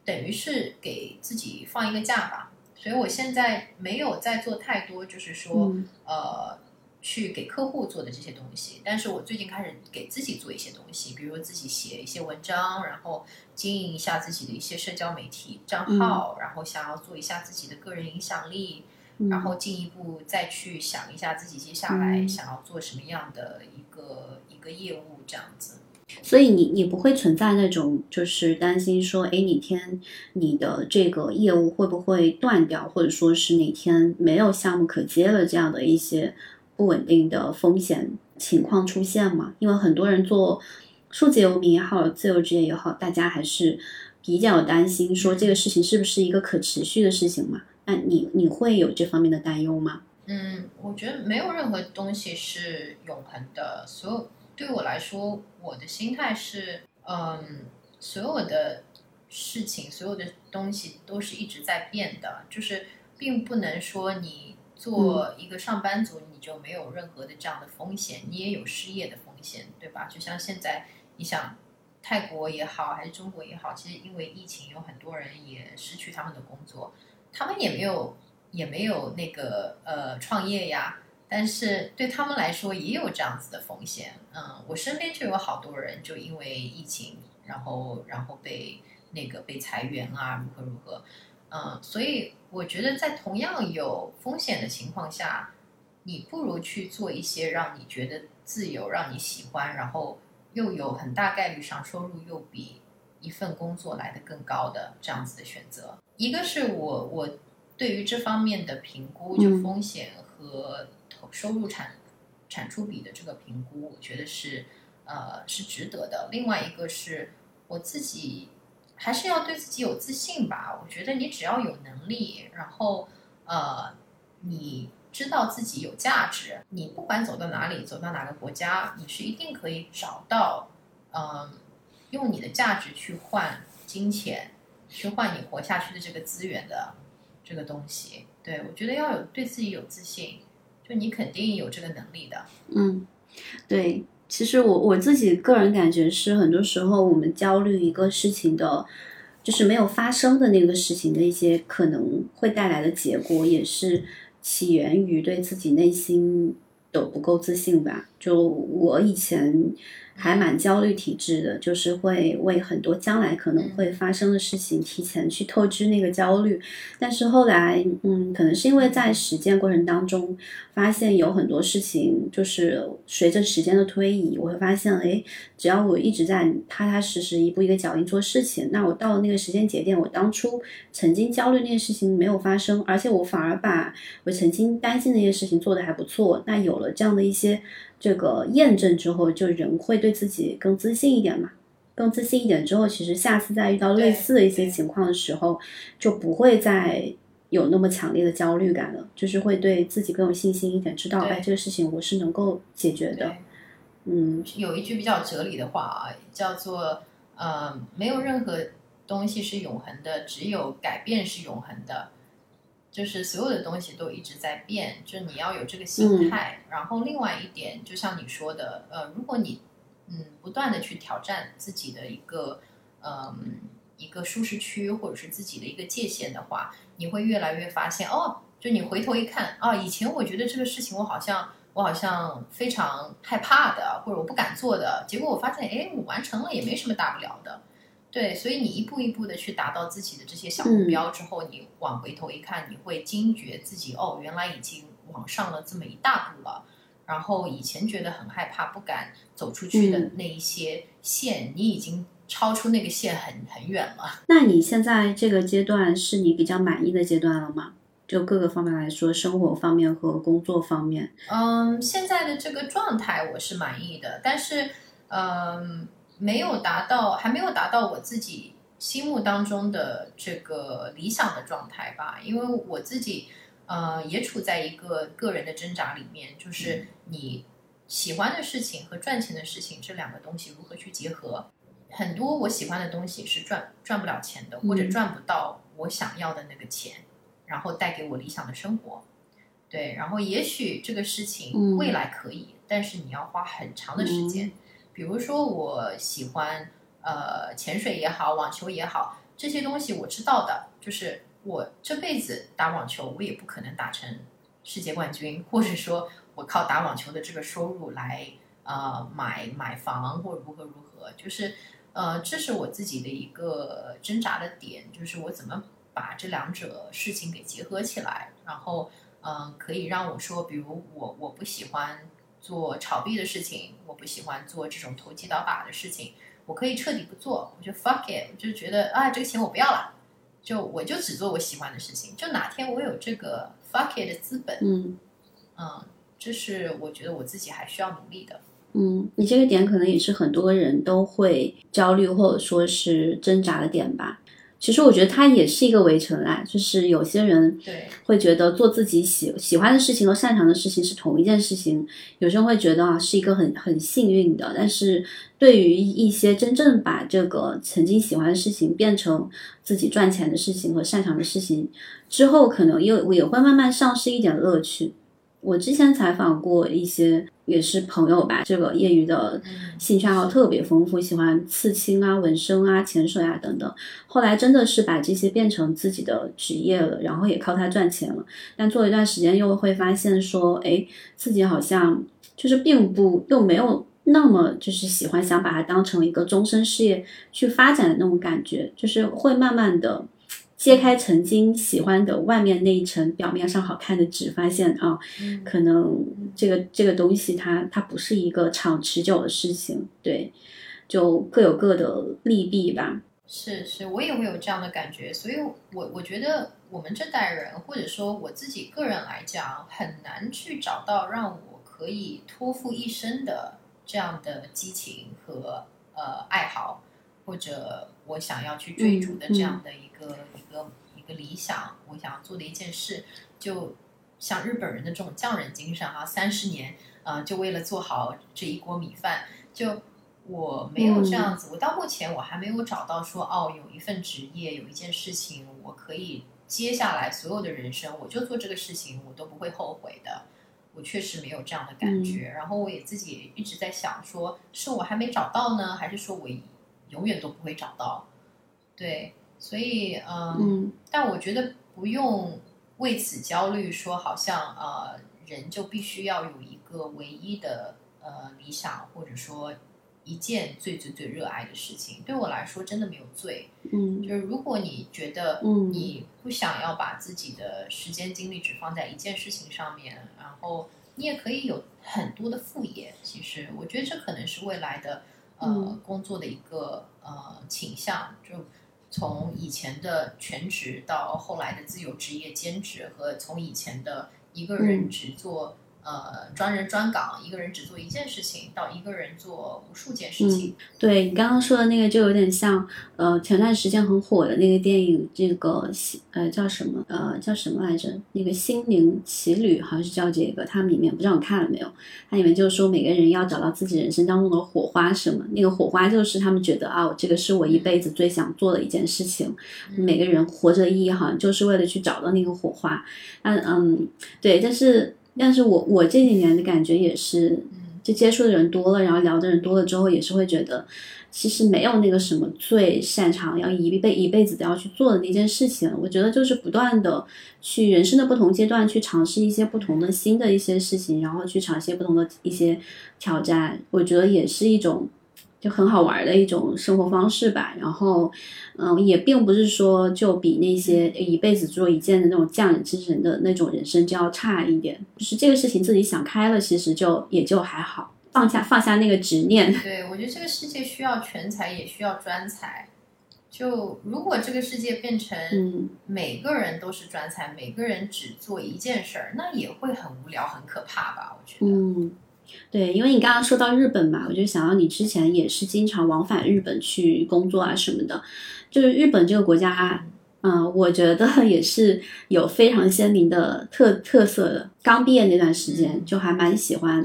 等于是给自己放一个假吧。所以我现在没有在做太多，就是说呃。去给客户做的这些东西，但是我最近开始给自己做一些东西，比如自己写一些文章，然后经营一下自己的一些社交媒体账号，然后想要做一下自己的个人影响力，然后进一步再去想一下自己接下来想要做什么样的一个一个业务这样子。所以你你不会存在那种就是担心说，哎，哪天你的这个业务会不会断掉，或者说是哪天没有项目可接了这样的一些。不稳定的风险情况出现嘛？因为很多人做数字游民也好，自由职业也好，大家还是比较担心说这个事情是不是一个可持续的事情嘛？那你你会有这方面的担忧吗？嗯，我觉得没有任何东西是永恒的。所有对我来说，我的心态是，嗯，所有的事情，所有的东西都是一直在变的，就是并不能说你。做一个上班族，你就没有任何的这样的风险，你也有失业的风险，对吧？就像现在，你想泰国也好，还是中国也好，其实因为疫情，有很多人也失去他们的工作，他们也没有也没有那个呃创业呀，但是对他们来说也有这样子的风险。嗯，我身边就有好多人就因为疫情，然后然后被那个被裁员啊，如何如何。嗯，所以我觉得在同样有风险的情况下，你不如去做一些让你觉得自由、让你喜欢，然后又有很大概率上收入又比一份工作来的更高的这样子的选择。一个是我我对于这方面的评估，就风险和投收入产产出比的这个评估，我觉得是呃是值得的。另外一个是我自己还是要对自己有自信吧。我觉得你只要有能力，然后呃你知道自己有价值，你不管走到哪里，走到哪个国家，你是一定可以找到嗯用你的价值去换金钱，去换你活下去的这个资源的这个东西。对我觉得要有对自己有自信。就你肯定有这个能力的，嗯，对。其实我我自己个人感觉是，很多时候我们焦虑一个事情的，就是没有发生的那个事情的一些可能会带来的结果，也是起源于对自己内心的不够自信吧。就我以前。还蛮焦虑体质的，就是会为很多将来可能会发生的事情提前去透支那个焦虑。但是后来，嗯，可能是因为在实践过程当中，发现有很多事情就是随着时间的推移，我会发现，哎，只要我一直在踏踏实实一步一个脚印做事情，那我到了那个时间节点，我当初曾经焦虑那些事情没有发生，而且我反而把我曾经担心那些事情做得还不错。那有了这样的一些。这个验证之后，就人会对自己更自信一点嘛？更自信一点之后，其实下次再遇到类似的一些情况的时候，就不会再有那么强烈的焦虑感了，就是会对自己更有信心一点，知道哎，这个事情我是能够解决的。嗯，有一句比较哲理的话啊，叫做呃，没有任何东西是永恒的，只有改变是永恒的。就是所有的东西都一直在变，就你要有这个心态。然后另外一点，就像你说的，呃，如果你嗯不断的去挑战自己的一个嗯一个舒适区或者是自己的一个界限的话，你会越来越发现哦，就你回头一看啊，以前我觉得这个事情我好像我好像非常害怕的，或者我不敢做的，结果我发现哎，我完成了也没什么大不了的。对，所以你一步一步的去达到自己的这些小目标之后，你往回头一看，你会惊觉自己哦，原来已经往上了这么一大步了。然后以前觉得很害怕、不敢走出去的那一些线，你已经超出那个线很很远了。那你现在这个阶段是你比较满意的阶段了吗？就各个方面来说，生活方面和工作方面。嗯，现在的这个状态我是满意的，但是嗯。没有达到，还没有达到我自己心目当中的这个理想的状态吧。因为我自己，呃，也处在一个个人的挣扎里面，就是你喜欢的事情和赚钱的事情这两个东西如何去结合。很多我喜欢的东西是赚赚不了钱的，或者赚不到我想要的那个钱，然后带给我理想的生活。对，然后也许这个事情未来可以，但是你要花很长的时间。比如说，我喜欢呃潜水也好，网球也好，这些东西我知道的。就是我这辈子打网球，我也不可能打成世界冠军，或者说我靠打网球的这个收入来呃买买房或如何如何。就是呃，这是我自己的一个挣扎的点，就是我怎么把这两者事情给结合起来，然后嗯，可以让我说，比如我我不喜欢。做炒币的事情，我不喜欢做这种投机倒把的事情，我可以彻底不做，我就 fuck it，我就觉得啊，这个钱我不要了，就我就只做我喜欢的事情。就哪天我有这个 fuck it 的资本，嗯嗯，这是我觉得我自己还需要努力的。嗯，你这个点可能也是很多人都会焦虑或者说是挣扎的点吧。其实我觉得它也是一个围城啊，就是有些人会觉得做自己喜喜欢的事情和擅长的事情是同一件事情，有些人会觉得啊是一个很很幸运的。但是对于一些真正把这个曾经喜欢的事情变成自己赚钱的事情和擅长的事情之后，可能又也会慢慢丧失一点乐趣。我之前采访过一些也是朋友吧，这个业余的兴趣爱好特别丰富，喜欢刺青啊、纹身啊、潜水啊等等。后来真的是把这些变成自己的职业了，然后也靠它赚钱了。但做一段时间又会发现说，哎，自己好像就是并不又没有那么就是喜欢想把它当成一个终身事业去发展的那种感觉，就是会慢慢的揭开曾经喜欢的外面那一层表面上好看的纸，发现啊，可能这个这个东西它它不是一个长持久的事情，对，就各有各的利弊吧。是是，我也会有这样的感觉，所以我我觉得我们这代人，或者说我自己个人来讲，很难去找到让我可以托付一生的这样的激情和呃爱好，或者我想要去追逐的这样的一个一个一个理想，我想要做的一件事，就像日本人的这种匠人精神哈，三十年呃，就为了做好这一锅米饭，就。我没有这样子，我到目前我还没有找到说哦，有一份职业，有一件事情，我可以接下来所有的人生，我就做这个事情，我都不会后悔的。我确实没有这样的感觉，然后我也自己一直在想，说是我还没找到呢，还是说我永远都不会找到？对，所以嗯，但我觉得不用为此焦虑，说好像呃，人就必须要有一个唯一的呃理想，或者说。一件最最最热爱的事情，对我来说真的没有罪。嗯，就是如果你觉得你不想要把自己的时间精力只放在一件事情上面，然后你也可以有很多的副业。其实我觉得这可能是未来的呃工作的一个呃倾向，就从以前的全职到后来的自由职业兼职，和从以前的一个人只做。呃，专人专岗，一个人只做一件事情，到一个人做无数件事情。对你刚刚说的那个，就有点像呃，前段时间很火的那个电影，这个呃叫什么呃叫什么来着？那个《心灵奇旅》好像是叫这个，它里面不知道你看了没有？它里面就是说每个人要找到自己人生当中的火花什么？那个火花就是他们觉得啊，这个是我一辈子最想做的一件事情。每个人活着的意义好像就是为了去找到那个火花。嗯嗯，对，但是。但是我我这几年的感觉也是，就接触的人多了，然后聊的人多了之后，也是会觉得，其实没有那个什么最擅长要一辈一辈子都要去做的那件事情。我觉得就是不断的去人生的不同阶段去尝试一些不同的新的一些事情，然后去尝试不同的一些挑战。我觉得也是一种。就很好玩的一种生活方式吧，然后，嗯，也并不是说就比那些一辈子做一件的那种匠人精神的那种人生就要差一点。就是这个事情自己想开了，其实就也就还好，放下放下那个执念。对，我觉得这个世界需要全才，也需要专才。就如果这个世界变成每个人都是专才，每个人只做一件事儿，那也会很无聊、很可怕吧？我觉得。嗯。对，因为你刚刚说到日本嘛，我就想到你之前也是经常往返日本去工作啊什么的。就是日本这个国家，嗯，我觉得 也是有非常鲜明的特特色的。刚毕业那段时间就还蛮喜欢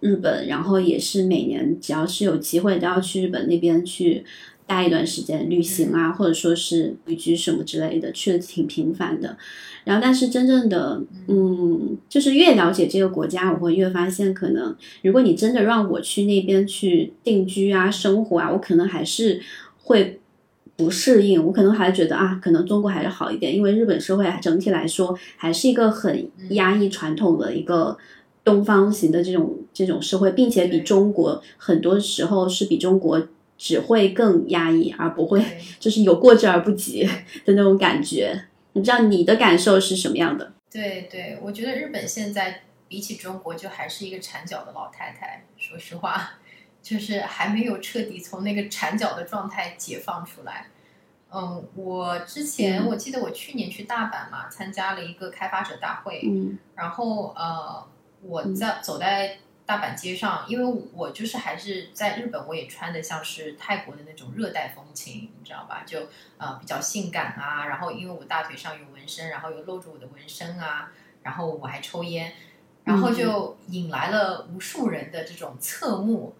日本，然后也是每年只要是有机会都要去日本那边去待一段时间旅行啊，或者说是旅居什么之类的，去的挺频繁的。然后，但是真正的，嗯，就是越了解这个国家，我会越发现，可能如果你真的让我去那边去定居啊、生活啊，我可能还是会不适应。我可能还觉得啊，可能中国还是好一点，因为日本社会整体来说还是一个很压抑传统的一个东方型的这种这种社会，并且比中国很多时候是比中国只会更压抑，而不会 就是有过之而不及的那种感觉。你知道你的感受是什么样的？对对，我觉得日本现在比起中国，就还是一个缠脚的老太太。说实话，就是还没有彻底从那个缠脚的状态解放出来。嗯，我之前我记得我去年去大阪嘛，参加了一个开发者大会，嗯，然后呃，我在走在。大阪街上，因为我就是还是在日本，我也穿的像是泰国的那种热带风情，你知道吧？就呃比较性感啊。然后因为我大腿上有纹身，然后又露着我的纹身啊。然后我还抽烟，然后就引来了无数人的这种侧目。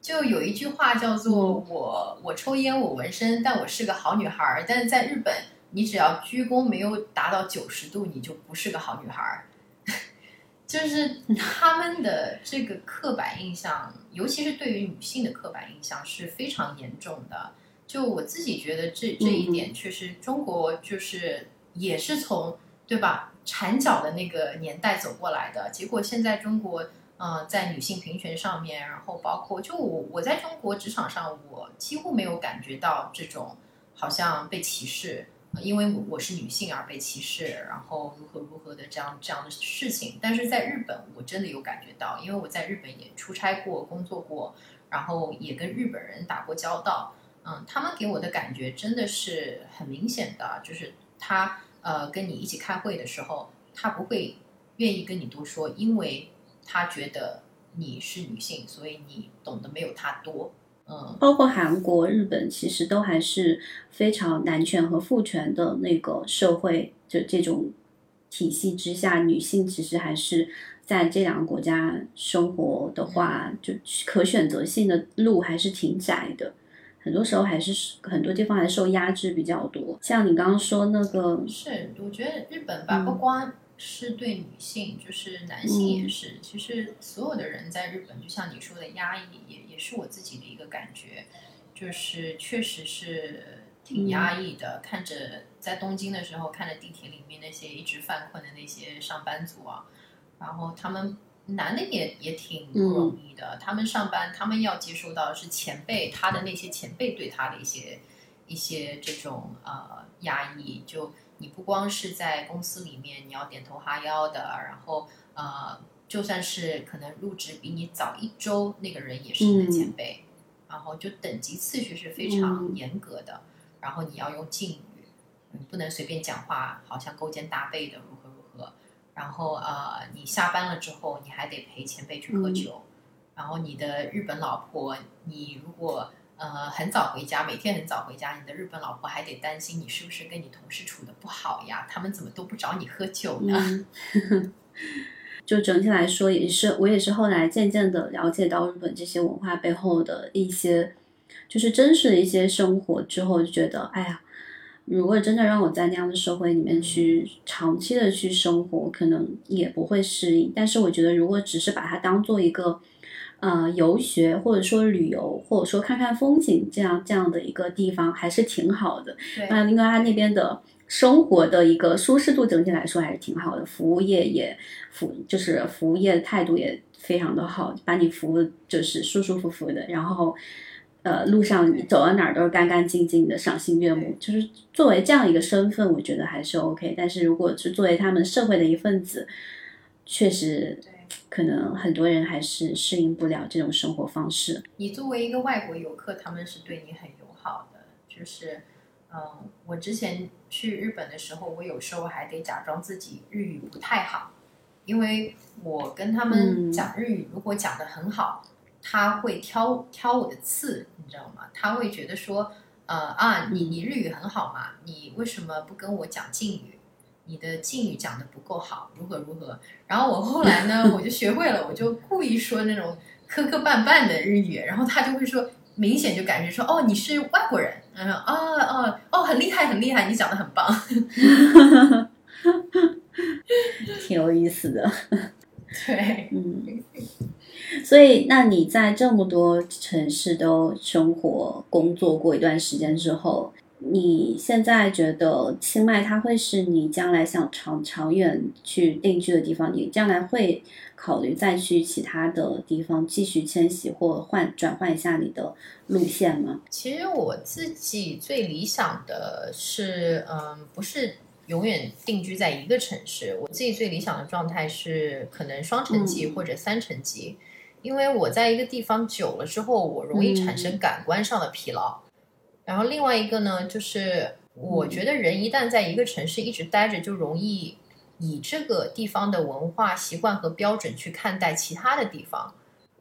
就有一句话叫做“我我抽烟，我纹身，但我是个好女孩儿”。但是在日本，你只要鞠躬没有达到九十度，你就不是个好女孩。就是他们的这个刻板印象，尤其是对于女性的刻板印象是非常严重的。就我自己觉得，这这一点确实，中国就是也是从对吧缠脚的那个年代走过来的。结果现在中国，呃，在女性平权上面，然后包括就我我在中国职场上，我几乎没有感觉到这种好像被歧视，因为我是女性而被歧视，然后如何如何的这样这样的事情。但是在日本，我真的有感觉到，因为我在日本也出差过、工作过，然后也跟日本人打过交道。嗯，他们给我的感觉真的是很明显的，就是他呃跟你一起开会的时候，他不会愿意跟你多说，因为他觉得你是女性，所以你懂得没有他多。嗯，包括韩国、日本，其实都还是非常男权和父权的那个社会，就这种体系之下，女性其实还是在这两个国家生活的话，就可选择性的路还是挺窄的。很多时候还是很多地方还受压制比较多，像你刚刚说那个，是我觉得日本吧，不光是对女性，就是男性也是。其实所有的人在日本，就像你说的压抑，也也是我自己的一个感觉，就是确实是挺压抑的。看着在东京的时候，看着地铁里面那些一直犯困的那些上班族啊，然后他们。男的也也挺不容易的，他们上班，他们要接受到是前辈他的那些前辈对他的一些一些这种呃压抑。就你不光是在公司里面你要点头哈腰的，然后呃，就算是可能入职比你早一周那个人也是你的前辈，然后就等级次序是非常严格的，然后你要用敬语，你不能随便讲话，好像勾肩搭背的如何如何。然后呃，你下班了之后，你还得陪前辈去喝酒。然后你的日本老婆，你如果呃很早回家，每天很早回家，你的日本老婆还得担心你是不是跟你同事处的不好呀？他们怎么都不找你喝酒呢？就整体来说，也是我也是后来渐渐的了解到日本这些文化背后的一些，就是真实的一些生活之后，就觉得哎呀。如果真的让我在那样的社会里面去长期的去生活，可能也不会适应。但是我觉得，如果只是把它当做一个，呃，游学或者说旅游，或者说看看风景这样这样的一个地方，还是挺好的。那另外，它那边的生活的一个舒适度整体来说还是挺好的，服务业也服就是服务业的态度也非常的好，把你服务就是舒舒服服的，然后。呃，路上你走到哪儿都是干干净净的，赏心悦目。就是作为这样一个身份，我觉得还是 OK。但是如果是作为他们社会的一份子，确实，可能很多人还是适应不了这种生活方式。你作为一个外国游客，他们是对你很友好的。就是，嗯，我之前去日本的时候，我有时候还得假装自己日语不太好，因为我跟他们讲日语，如果讲的很好。他会挑挑我的刺，你知道吗？他会觉得说，呃啊，你你日语很好嘛，你为什么不跟我讲敬语？你的敬语讲的不够好，如何如何？然后我后来呢，我就学会了，我就故意说那种磕磕绊绊的日语，然后他就会说，明显就感觉说，哦，你是外国人，嗯哦哦哦，很厉害很厉害，你讲的很棒，挺有意思的，对，嗯。所以，那你在这么多城市都生活、工作过一段时间之后，你现在觉得清迈它会是你将来想长长远去定居的地方？你将来会考虑再去其他的地方继续迁徙或换转换一下你的路线吗？其实我自己最理想的是，嗯，不是永远定居在一个城市。我自己最理想的状态是，可能双城记或者三城记。因为我在一个地方久了之后，我容易产生感官上的疲劳。然后另外一个呢，就是我觉得人一旦在一个城市一直待着，就容易以这个地方的文化习惯和标准去看待其他的地方，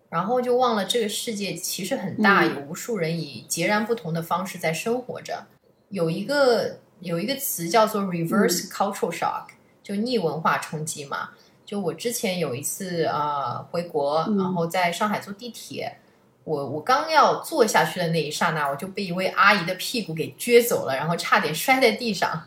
然后就忘了这个世界其实很大，有无数人以截然不同的方式在生活着。有一个有一个词叫做 reverse cultural shock，就逆文化冲击嘛。就我之前有一次啊回国，然后在上海坐地铁，我我刚要坐下去的那一刹那，我就被一位阿姨的屁股给撅走了，然后差点摔在地上。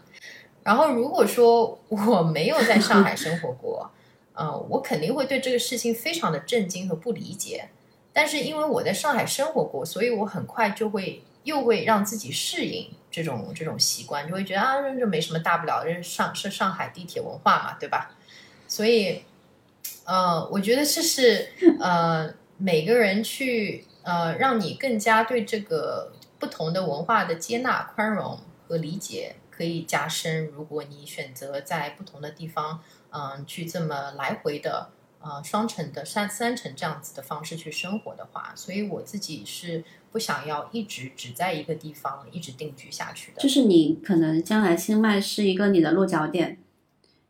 然后如果说我没有在上海生活过，嗯，我肯定会对这个事情非常的震惊和不理解。但是因为我在上海生活过，所以我很快就会又会让自己适应这种这种习惯，就会觉得啊，这没什么大不了，这是上是上海地铁文化嘛，对吧？所以，呃，我觉得这是呃每个人去呃让你更加对这个不同的文化的接纳、宽容和理解，可以加深。如果你选择在不同的地方，嗯，去这么来回的，呃，双层的、三三层这样子的方式去生活的话，所以我自己是不想要一直只在一个地方一直定居下去的。就是你可能将来清迈是一个你的落脚点。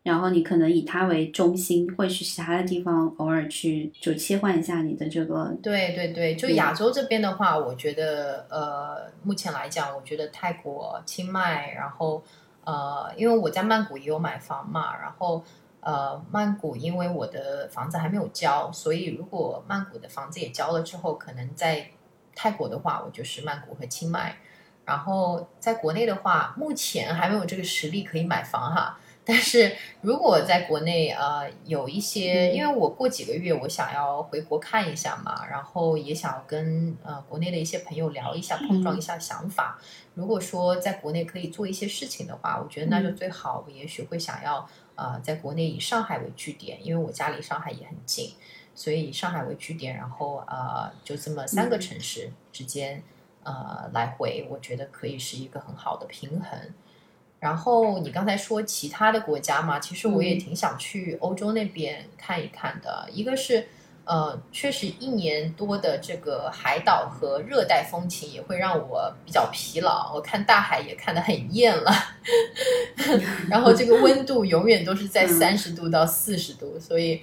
然后你可能以它为中心，会去其他的地方偶尔去，就切换一下你的这个。对对对，就亚洲这边的话，我觉得呃，目前来讲，我觉得泰国、清迈，然后呃，因为我在曼谷也有买房嘛，然后呃，曼谷因为我的房子还没有交，所以如果曼谷的房子也交了之后，可能在泰国的话，我就是曼谷和清迈。然后在国内的话，目前还没有这个实力可以买房哈。但是如果在国内，呃，有一些，因为我过几个月我想要回国看一下嘛，然后也想跟呃国内的一些朋友聊一下，碰撞一下想法。如果说在国内可以做一些事情的话，我觉得那就最好。我也许会想要呃在国内以上海为据点，因为我家离上海也很近，所以以上海为据点，然后呃就这么三个城市之间呃来回，我觉得可以是一个很好的平衡。然后你刚才说其他的国家嘛，其实我也挺想去欧洲那边看一看的。一个是，呃，确实一年多的这个海岛和热带风情也会让我比较疲劳，我看大海也看得很厌了。然后这个温度永远都是在三十度到四十度，所以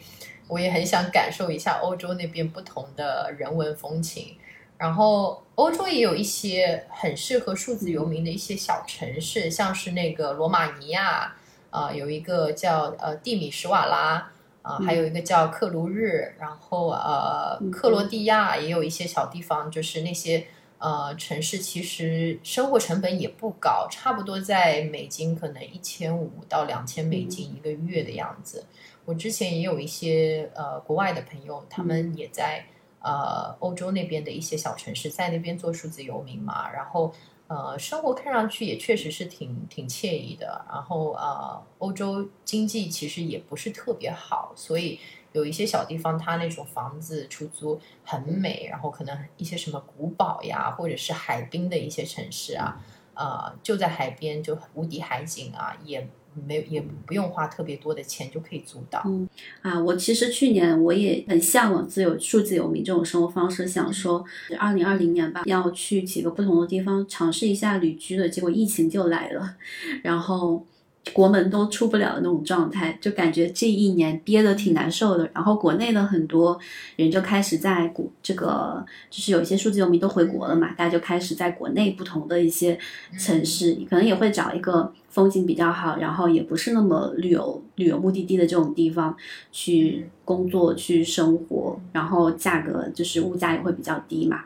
我也很想感受一下欧洲那边不同的人文风情。然后欧洲也有一些很适合数字游民的一些小城市，像是那个罗马尼亚，啊，有一个叫呃蒂米什瓦拉，啊，还有一个叫克卢日，然后呃克罗地亚也有一些小地方，就是那些呃城市其实生活成本也不高，差不多在美金可能一千五到两千美金一个月的样子。我之前也有一些呃国外的朋友，他们也在。呃，欧洲那边的一些小城市，在那边做数字游民嘛，然后呃，生活看上去也确实是挺挺惬意的。然后呃，欧洲经济其实也不是特别好，所以有一些小地方，它那种房子出租很美，然后可能一些什么古堡呀，或者是海滨的一些城市啊，呃，就在海边，就无敌海景啊，也。没也不用花特别多的钱就可以租到。嗯啊，我其实去年我也很向往自由数字游民这种生活方式，想说二零二零年吧，要去几个不同的地方尝试一下旅居的，结果疫情就来了，然后。国门都出不了的那种状态，就感觉这一年憋得挺难受的。然后国内的很多人就开始在国这个，就是有一些数字游民都回国了嘛，大家就开始在国内不同的一些城市，可能也会找一个风景比较好，然后也不是那么旅游旅游目的地的这种地方去工作去生活，然后价格就是物价也会比较低嘛。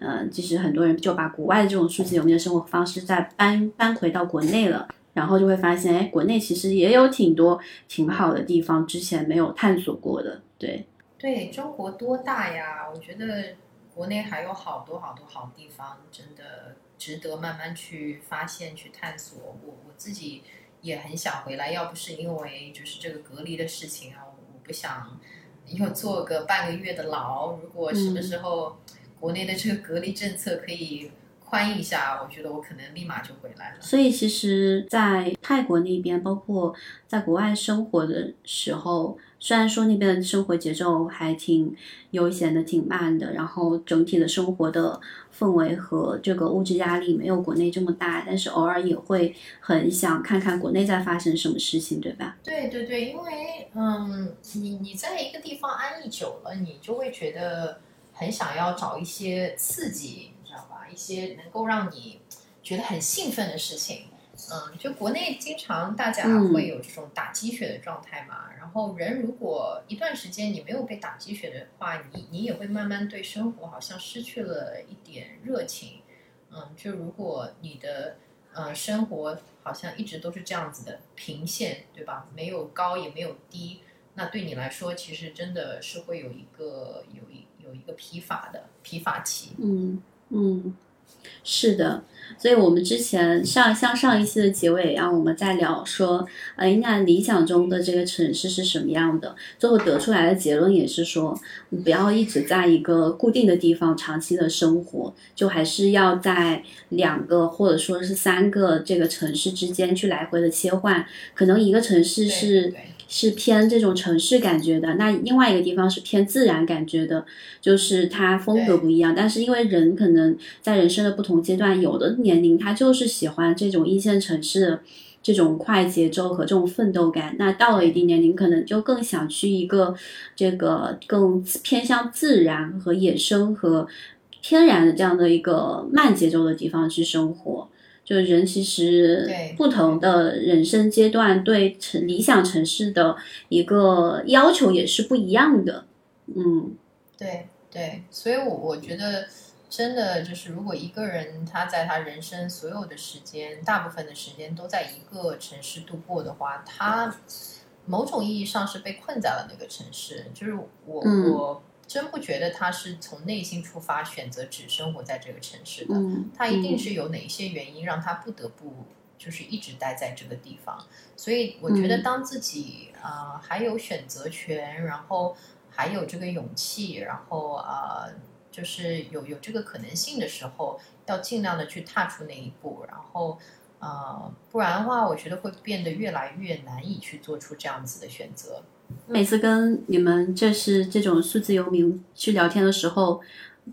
嗯，其实很多人就把国外的这种数字游民的生活方式再搬搬回到国内了。然后就会发现，哎，国内其实也有挺多挺好的地方，之前没有探索过的。对，对中国多大呀？我觉得国内还有好多好多好地方，真的值得慢慢去发现、去探索。我我自己也很想回来，要不是因为就是这个隔离的事情啊，我不想又坐个半个月的牢。如果什么时候国内的这个隔离政策可以。宽一下，我觉得我可能立马就回来了。所以其实，在泰国那边，包括在国外生活的时候，虽然说那边的生活节奏还挺悠闲的、挺慢的，然后整体的生活的氛围和这个物质压力没有国内这么大，但是偶尔也会很想看看国内在发生什么事情，对吧？对对对，因为嗯，你你在一个地方安逸久了，你就会觉得很想要找一些刺激。一些能够让你觉得很兴奋的事情，嗯，就国内经常大家会有这种打鸡血的状态嘛。然后人如果一段时间你没有被打鸡血的话，你你也会慢慢对生活好像失去了一点热情。嗯，就如果你的呃生活好像一直都是这样子的平线，对吧？没有高也没有低，那对你来说其实真的是会有一个有一有一个疲乏的疲乏期。嗯。嗯，是的。所以，我们之前上像上一期的结尾一样，我们在聊说，哎，那理想中的这个城市是什么样的？最后得出来的结论也是说，不要一直在一个固定的地方长期的生活，就还是要在两个或者说是三个这个城市之间去来回的切换。可能一个城市是。是偏这种城市感觉的，那另外一个地方是偏自然感觉的，就是它风格不一样。但是因为人可能在人生的不同阶段，有的年龄他就是喜欢这种一线城市这种快节奏和这种奋斗感，那到了一定年龄，可能就更想去一个这个更偏向自然和野生和天然的这样的一个慢节奏的地方去生活。就是人其实不同的人生阶段对城理想城市的一个要求也是不一样的，嗯，对对，所以我我觉得真的就是如果一个人他在他人生所有的时间，大部分的时间都在一个城市度过的话，他某种意义上是被困在了那个城市。就是我我。真不觉得他是从内心出发选择只生活在这个城市的，他一定是有哪些原因让他不得不就是一直待在这个地方。所以我觉得，当自己啊还有选择权，然后还有这个勇气，然后啊就是有有这个可能性的时候，要尽量的去踏出那一步，然后呃不然的话，我觉得会变得越来越难以去做出这样子的选择。每次跟你们这是这种数字游民去聊天的时候，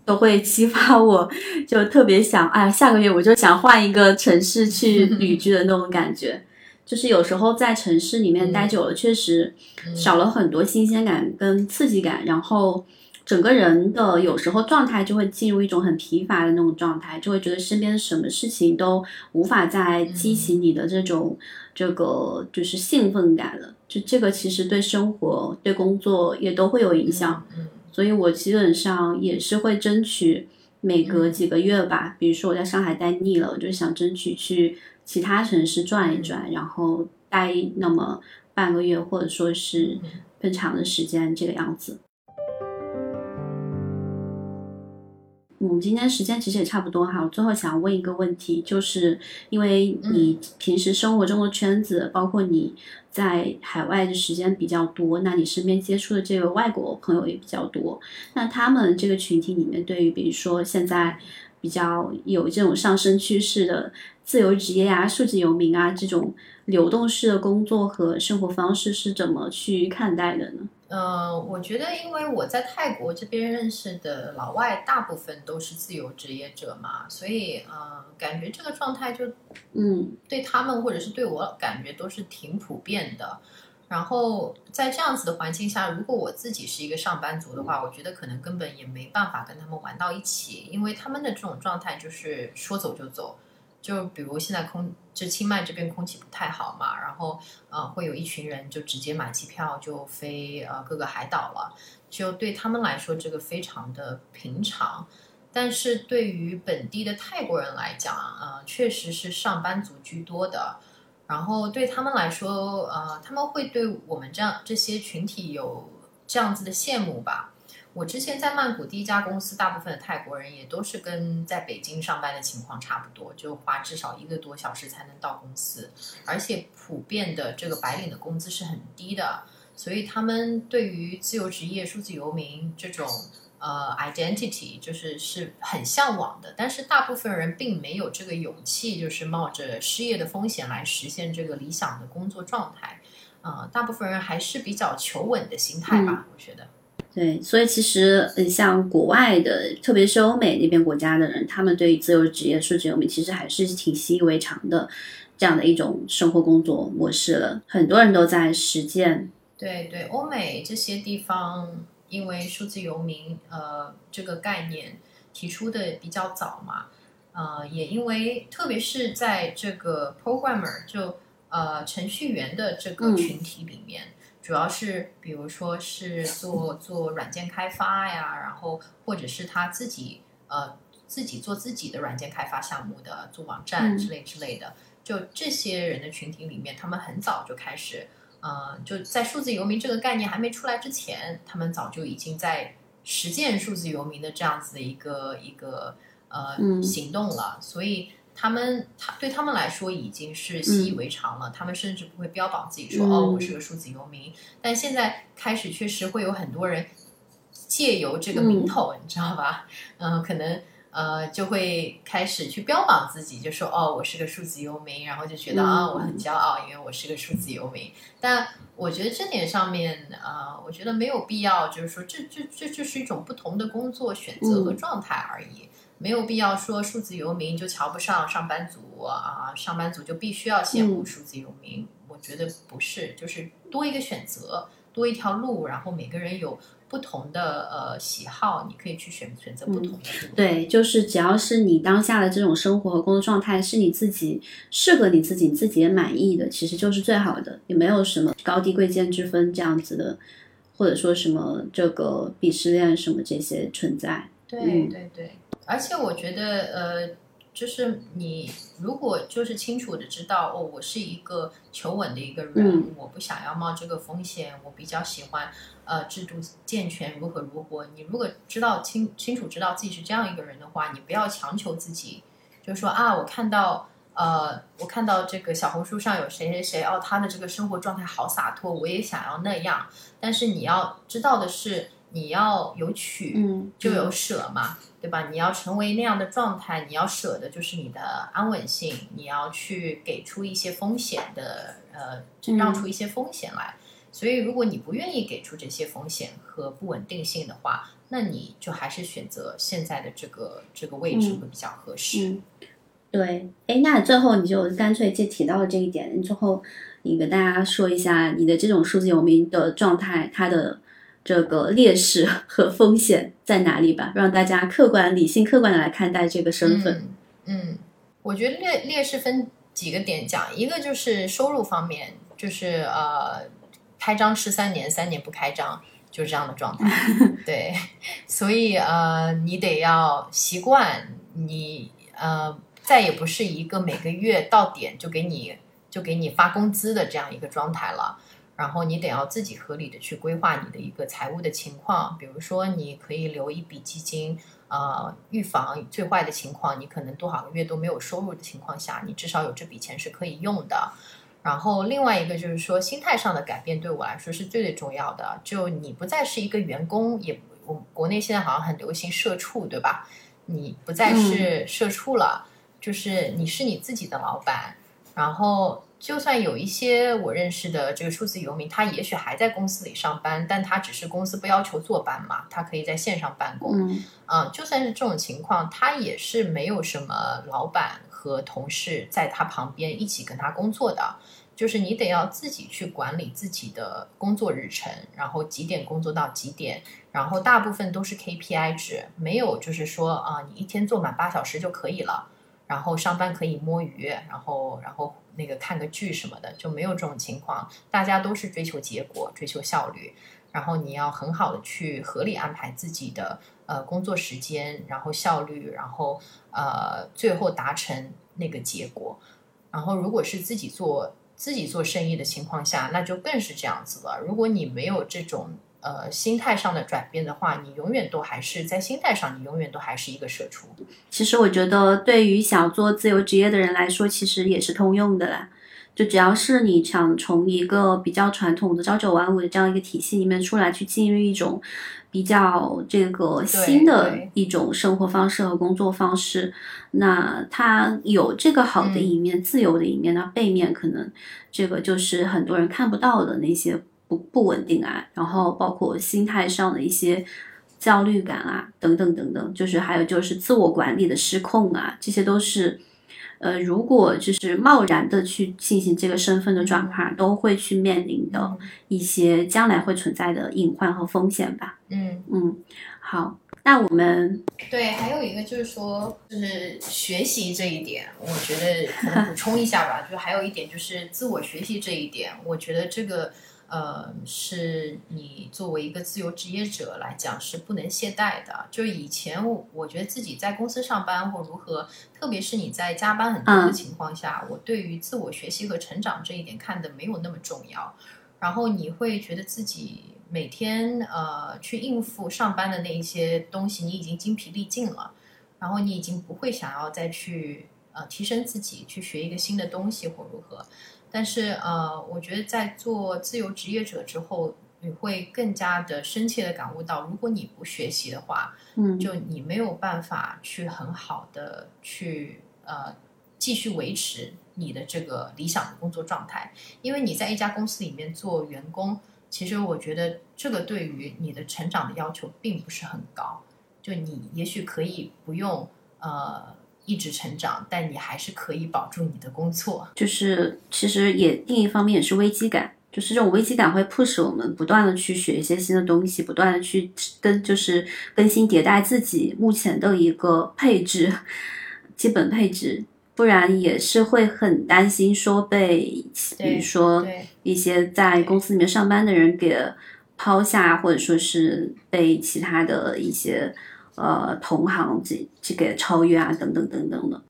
都会激发我，就特别想，哎，下个月我就想换一个城市去旅居的那种感觉。就是有时候在城市里面待久了，确实少了很多新鲜感跟刺激感，然后整个人的有时候状态就会进入一种很疲乏的那种状态，就会觉得身边什么事情都无法再激起你的这种这个就是兴奋感了。就这个其实对生活、对工作也都会有影响，嗯所以我基本上也是会争取每隔几个月吧，比如说我在上海待腻了，我就想争取去其他城市转一转，然后待那么半个月，或者说是更长的时间这个样子。我们今天时间其实也差不多哈，我最后想问一个问题，就是因为你平时生活中的圈子，包括你在海外的时间比较多，那你身边接触的这个外国朋友也比较多，那他们这个群体里面，对于比如说现在比较有这种上升趋势的自由职业啊、数字游民啊这种流动式的工作和生活方式是怎么去看待的呢？呃，我觉得，因为我在泰国这边认识的老外大部分都是自由职业者嘛，所以呃，感觉这个状态就，嗯，对他们或者是对我感觉都是挺普遍的。然后在这样子的环境下，如果我自己是一个上班族的话，我觉得可能根本也没办法跟他们玩到一起，因为他们的这种状态就是说走就走。就比如现在空，就清迈这边空气不太好嘛，然后呃会有一群人就直接买机票就飞呃各个海岛了，就对他们来说这个非常的平常，但是对于本地的泰国人来讲，呃确实是上班族居多的，然后对他们来说，呃他们会对我们这样这些群体有这样子的羡慕吧。我之前在曼谷第一家公司，大部分的泰国人也都是跟在北京上班的情况差不多，就花至少一个多小时才能到公司，而且普遍的这个白领的工资是很低的，所以他们对于自由职业、数字游民这种呃 identity 就是是很向往的，但是大部分人并没有这个勇气，就是冒着失业的风险来实现这个理想的工作状态，呃，大部分人还是比较求稳的心态吧，我觉得。对，所以其实，嗯，像国外的，特别是欧美那边国家的人，他们对于自由职业、数字游民其实还是挺习以为常的，这样的一种生活工作模式了。很多人都在实践。对对，欧美这些地方，因为数字游民，呃，这个概念提出的比较早嘛，呃，也因为特别是在这个 programmer 就呃程序员的这个群体里面。主要是，比如说是做做软件开发呀，然后或者是他自己呃自己做自己的软件开发项目的，做网站之类之类的。就这些人的群体里面，他们很早就开始，呃，就在数字游民这个概念还没出来之前，他们早就已经在实践数字游民的这样子的一个一个呃嗯。行动了，所以他们他对他们来说已经是习以为常了，他们甚至不会标榜自己说、嗯哦我是个数字游民，但现在开始确实会有很多人借由这个名头，你知道吧？嗯、可能。呃，就会开始去标榜自己，就说哦，我是个数字游民，然后就觉得嗯啊，我很骄傲，因为我是个数字游民。但我觉得这点上面，呃，我觉得没有必要，就是说这这这就是一种不同的工作选择和状态而已，没有必要说数字游民就瞧不上上班族啊，上班族就必须要羡慕嗯数字游民。我觉得不是，就是多一个选择，多一条路，然后每个人有不同的呃喜好，你可以去选选择不同的路。对，就是只要是你当下的这种生活和工作状态是你自己适合你自己，你自己也满意的，其实就是最好的，也没有什么高低贵贱之分这样子的，或者说什么这个鄙视链什么这些存在。对嗯对对，而且我觉得呃，就是你如果就是清楚的知道哦，我是一个求稳的一个人，嗯我不想要冒这个风险，我比较喜欢呃制度健全如何如何。你如果知道清清楚知道自己是这样一个人的话，你不要强求自己，就是说啊，我看到。呃，我看到这个小红书上有谁谁谁哦，他的这个生活状态好洒脱，我也想要那样。但是你要知道的是，你要有取，嗯，就有舍嘛，对吧？你要成为那样的状态，你要舍的就是你的安稳性，你要去给出一些风险的，呃，让出一些风险来。所以，如果你不愿意给出这些风险和不稳定性的话，那你就还是选择现在的这个这个位置嗯会比较合适。嗯，对，哎，那最后你就干脆就提到了这一点，你最后你跟大家说一下你的这种数字游民的状态，它的这个劣势和风险在哪里吧，让大家客观、理性、客观的来看待这个身份。嗯，嗯，我觉得劣劣势分几个点讲，一个就是收入方面，就是呃，开张吃三年，三年不开张，就是这样的状态。对，所以呃，你得要习惯你呃，再也不是一个每个月到点就给你就给你发工资的这样一个状态了。然后你得要自己合理的去规划你的一个财务的情况，比如说你可以留一笔基金，呃，预防最坏的情况，你可能多少个月都没有收入的情况下，你至少有这笔钱是可以用的。然后另外一个就是说，心态上的改变对我来说是最最重要的。就你不再是一个员工，也我们国内现在好像很流行社畜，对吧？你不再是社畜了，就是你是你自己的老板。然后，就算有一些我认识的这个数字游民，他也许还在公司里上班，但他只是公司不要求坐班嘛，他可以在线上办公。嗯嗯，就算是这种情况，他也是没有什么老板和同事在他旁边一起跟他工作的，就是你得要自己去管理自己的工作日程，然后几点工作到几点，然后大部分都是 KPI 值，没有就是说啊、你一天做满八小时就可以了。然后上班可以摸鱼，然后然后那个看个剧什么的，就没有这种情况。大家都是追求结果，追求效率。然后你要很好的去合理安排自己的呃工作时间，然后效率，然后呃最后达成那个结果。然后如果是自己做自己做生意的情况下，那就更是这样子了。如果你没有这种呃心态上的转变的话，你永远都还是在心态上，你永远都还是一个社畜。其实我觉得，对于想做自由职业的人来说，其实也是通用的啦。就只要是你想从一个比较传统的朝九晚五的这样一个体系里面出来，去进入一种比较这个新的一种生活方式和工作方式，那它有这个好的一面、自由的一面，那背面可能这个就是很多人看不到的那些不不稳定啊，然后包括心态上的一些。焦虑感啊，等等等等，就是还有就是自我管理的失控啊，这些都是，呃，如果就是贸然的去进行这个身份的转化，都会去面临的一些将来会存在的隐患和风险吧。嗯。嗯，好，那我们对，还有一个就是说，就是学习这一点，我觉得可能补充一下吧。就还有一点就是自我学习这一点，我觉得这个呃，是你作为一个自由职业者来讲是不能懈怠的。就以前我我觉得自己在公司上班或如何，特别是你在加班很多的嗯情况下，我对于自我学习和成长这一点看的没有那么重要。然后你会觉得自己每天呃去应付上班的那一些东西，你已经精疲力尽了。然后你已经不会想要再去呃提升自己，去学一个新的东西或如何。但是呃，我觉得在做自由职业者之后，你会更加的深切的感悟到，如果你不学习的话，嗯，就你没有办法去很好的去呃继续维持你的这个理想的工作状态，因为你在一家公司里面做员工，其实我觉得这个对于你的成长的要求并不是很高，就你也许可以不用呃一直成长，但你还是可以保住你的工作。就是其实也另一方面也是危机感，就是这种危机感会迫使我们不断的去学一些新的东西，不断的去跟就是更新迭代自己目前的一个配置，基本配置，不然也是会很担心说被比如说一些在公司里面上班的人给抛下，或者说是被其他的一些呃同行这这个超越啊，等等等等的。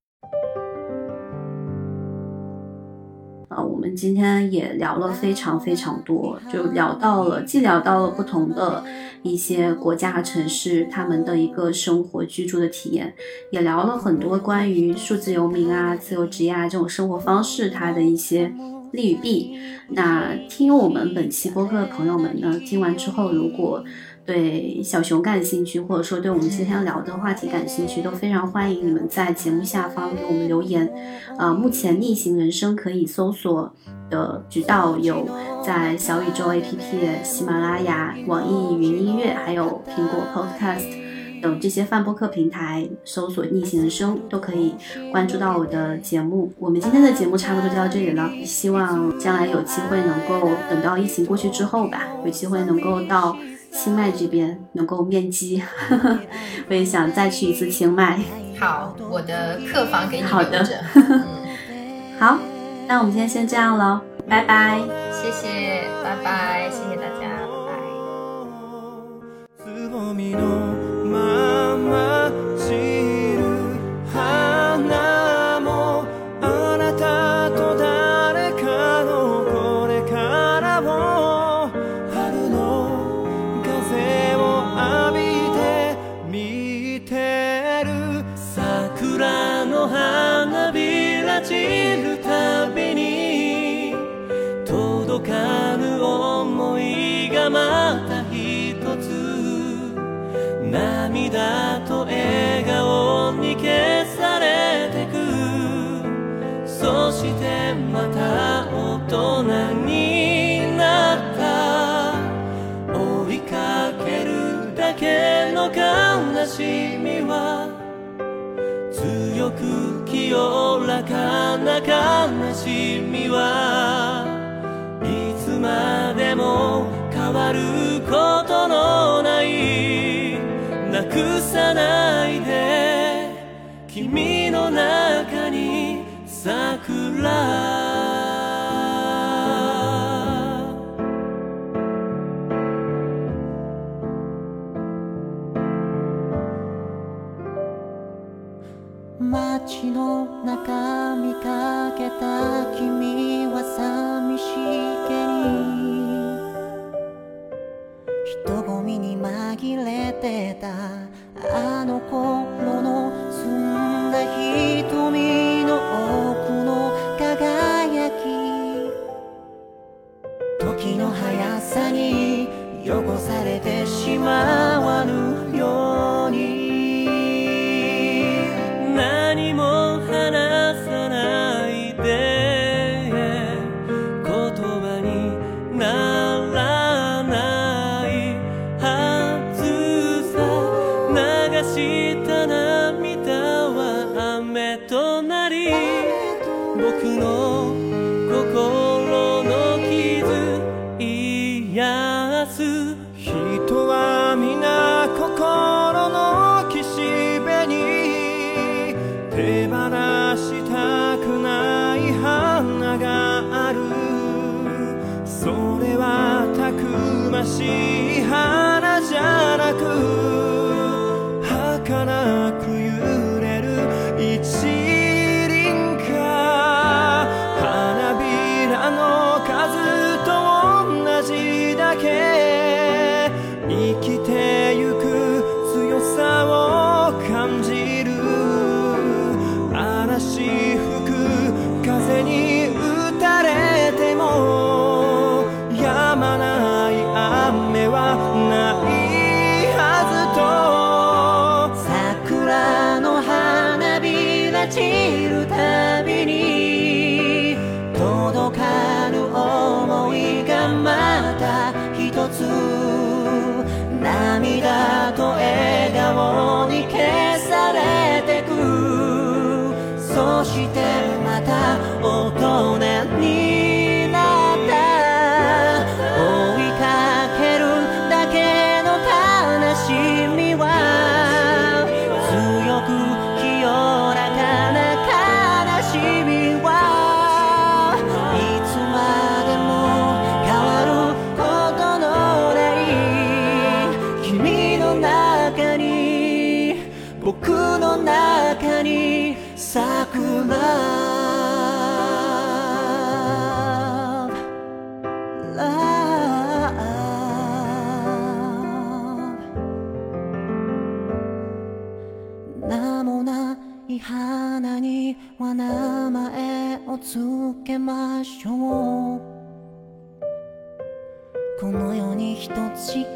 啊，我们今天也聊了非常非常多，就聊到了，既聊到了不同的一些国家和城市他们的一个生活居住的体验，也聊了很多关于数字游民啊、自由职业啊这种生活方式它的一些利与弊。那听我们本期播客的朋友们呢，听完之后如果对小熊感兴趣，或者说对我们今天聊的话题感兴趣，都非常欢迎你们在节目下方给我们留言。呃，目前逆行人生可以搜索的渠道有在小宇宙 APP、喜马拉雅、网易云音乐，还有苹果 Podcast 等这些泛播客平台搜索“逆行人生”都可以关注到我的节目。我们今天的节目差不多就到这里了，希望将来有机会能够等到疫情过去之后吧，有机会能够到。清迈这边能够面基，我也想再去一次清迈。好，我的客房给你好的留着。嗯，好，那我们今天先这样喽，拜拜。谢谢，拜拜，谢谢大家，拜拜。また大人になった追いかけるだけの悲しみは強く清らかな悲しみはいつまでも変わることのないなくさないで君の中に街の中見かけた君は寂しげに。人混みに紛れてた。あの頃の汚されてしまう。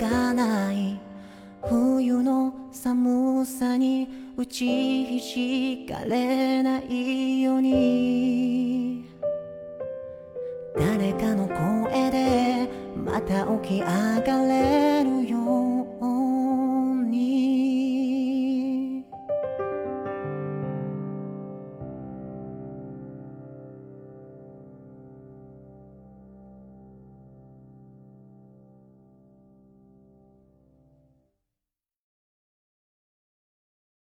かない冬の寒さに打ちひしがれないように。誰かの声でまた起き上がれ。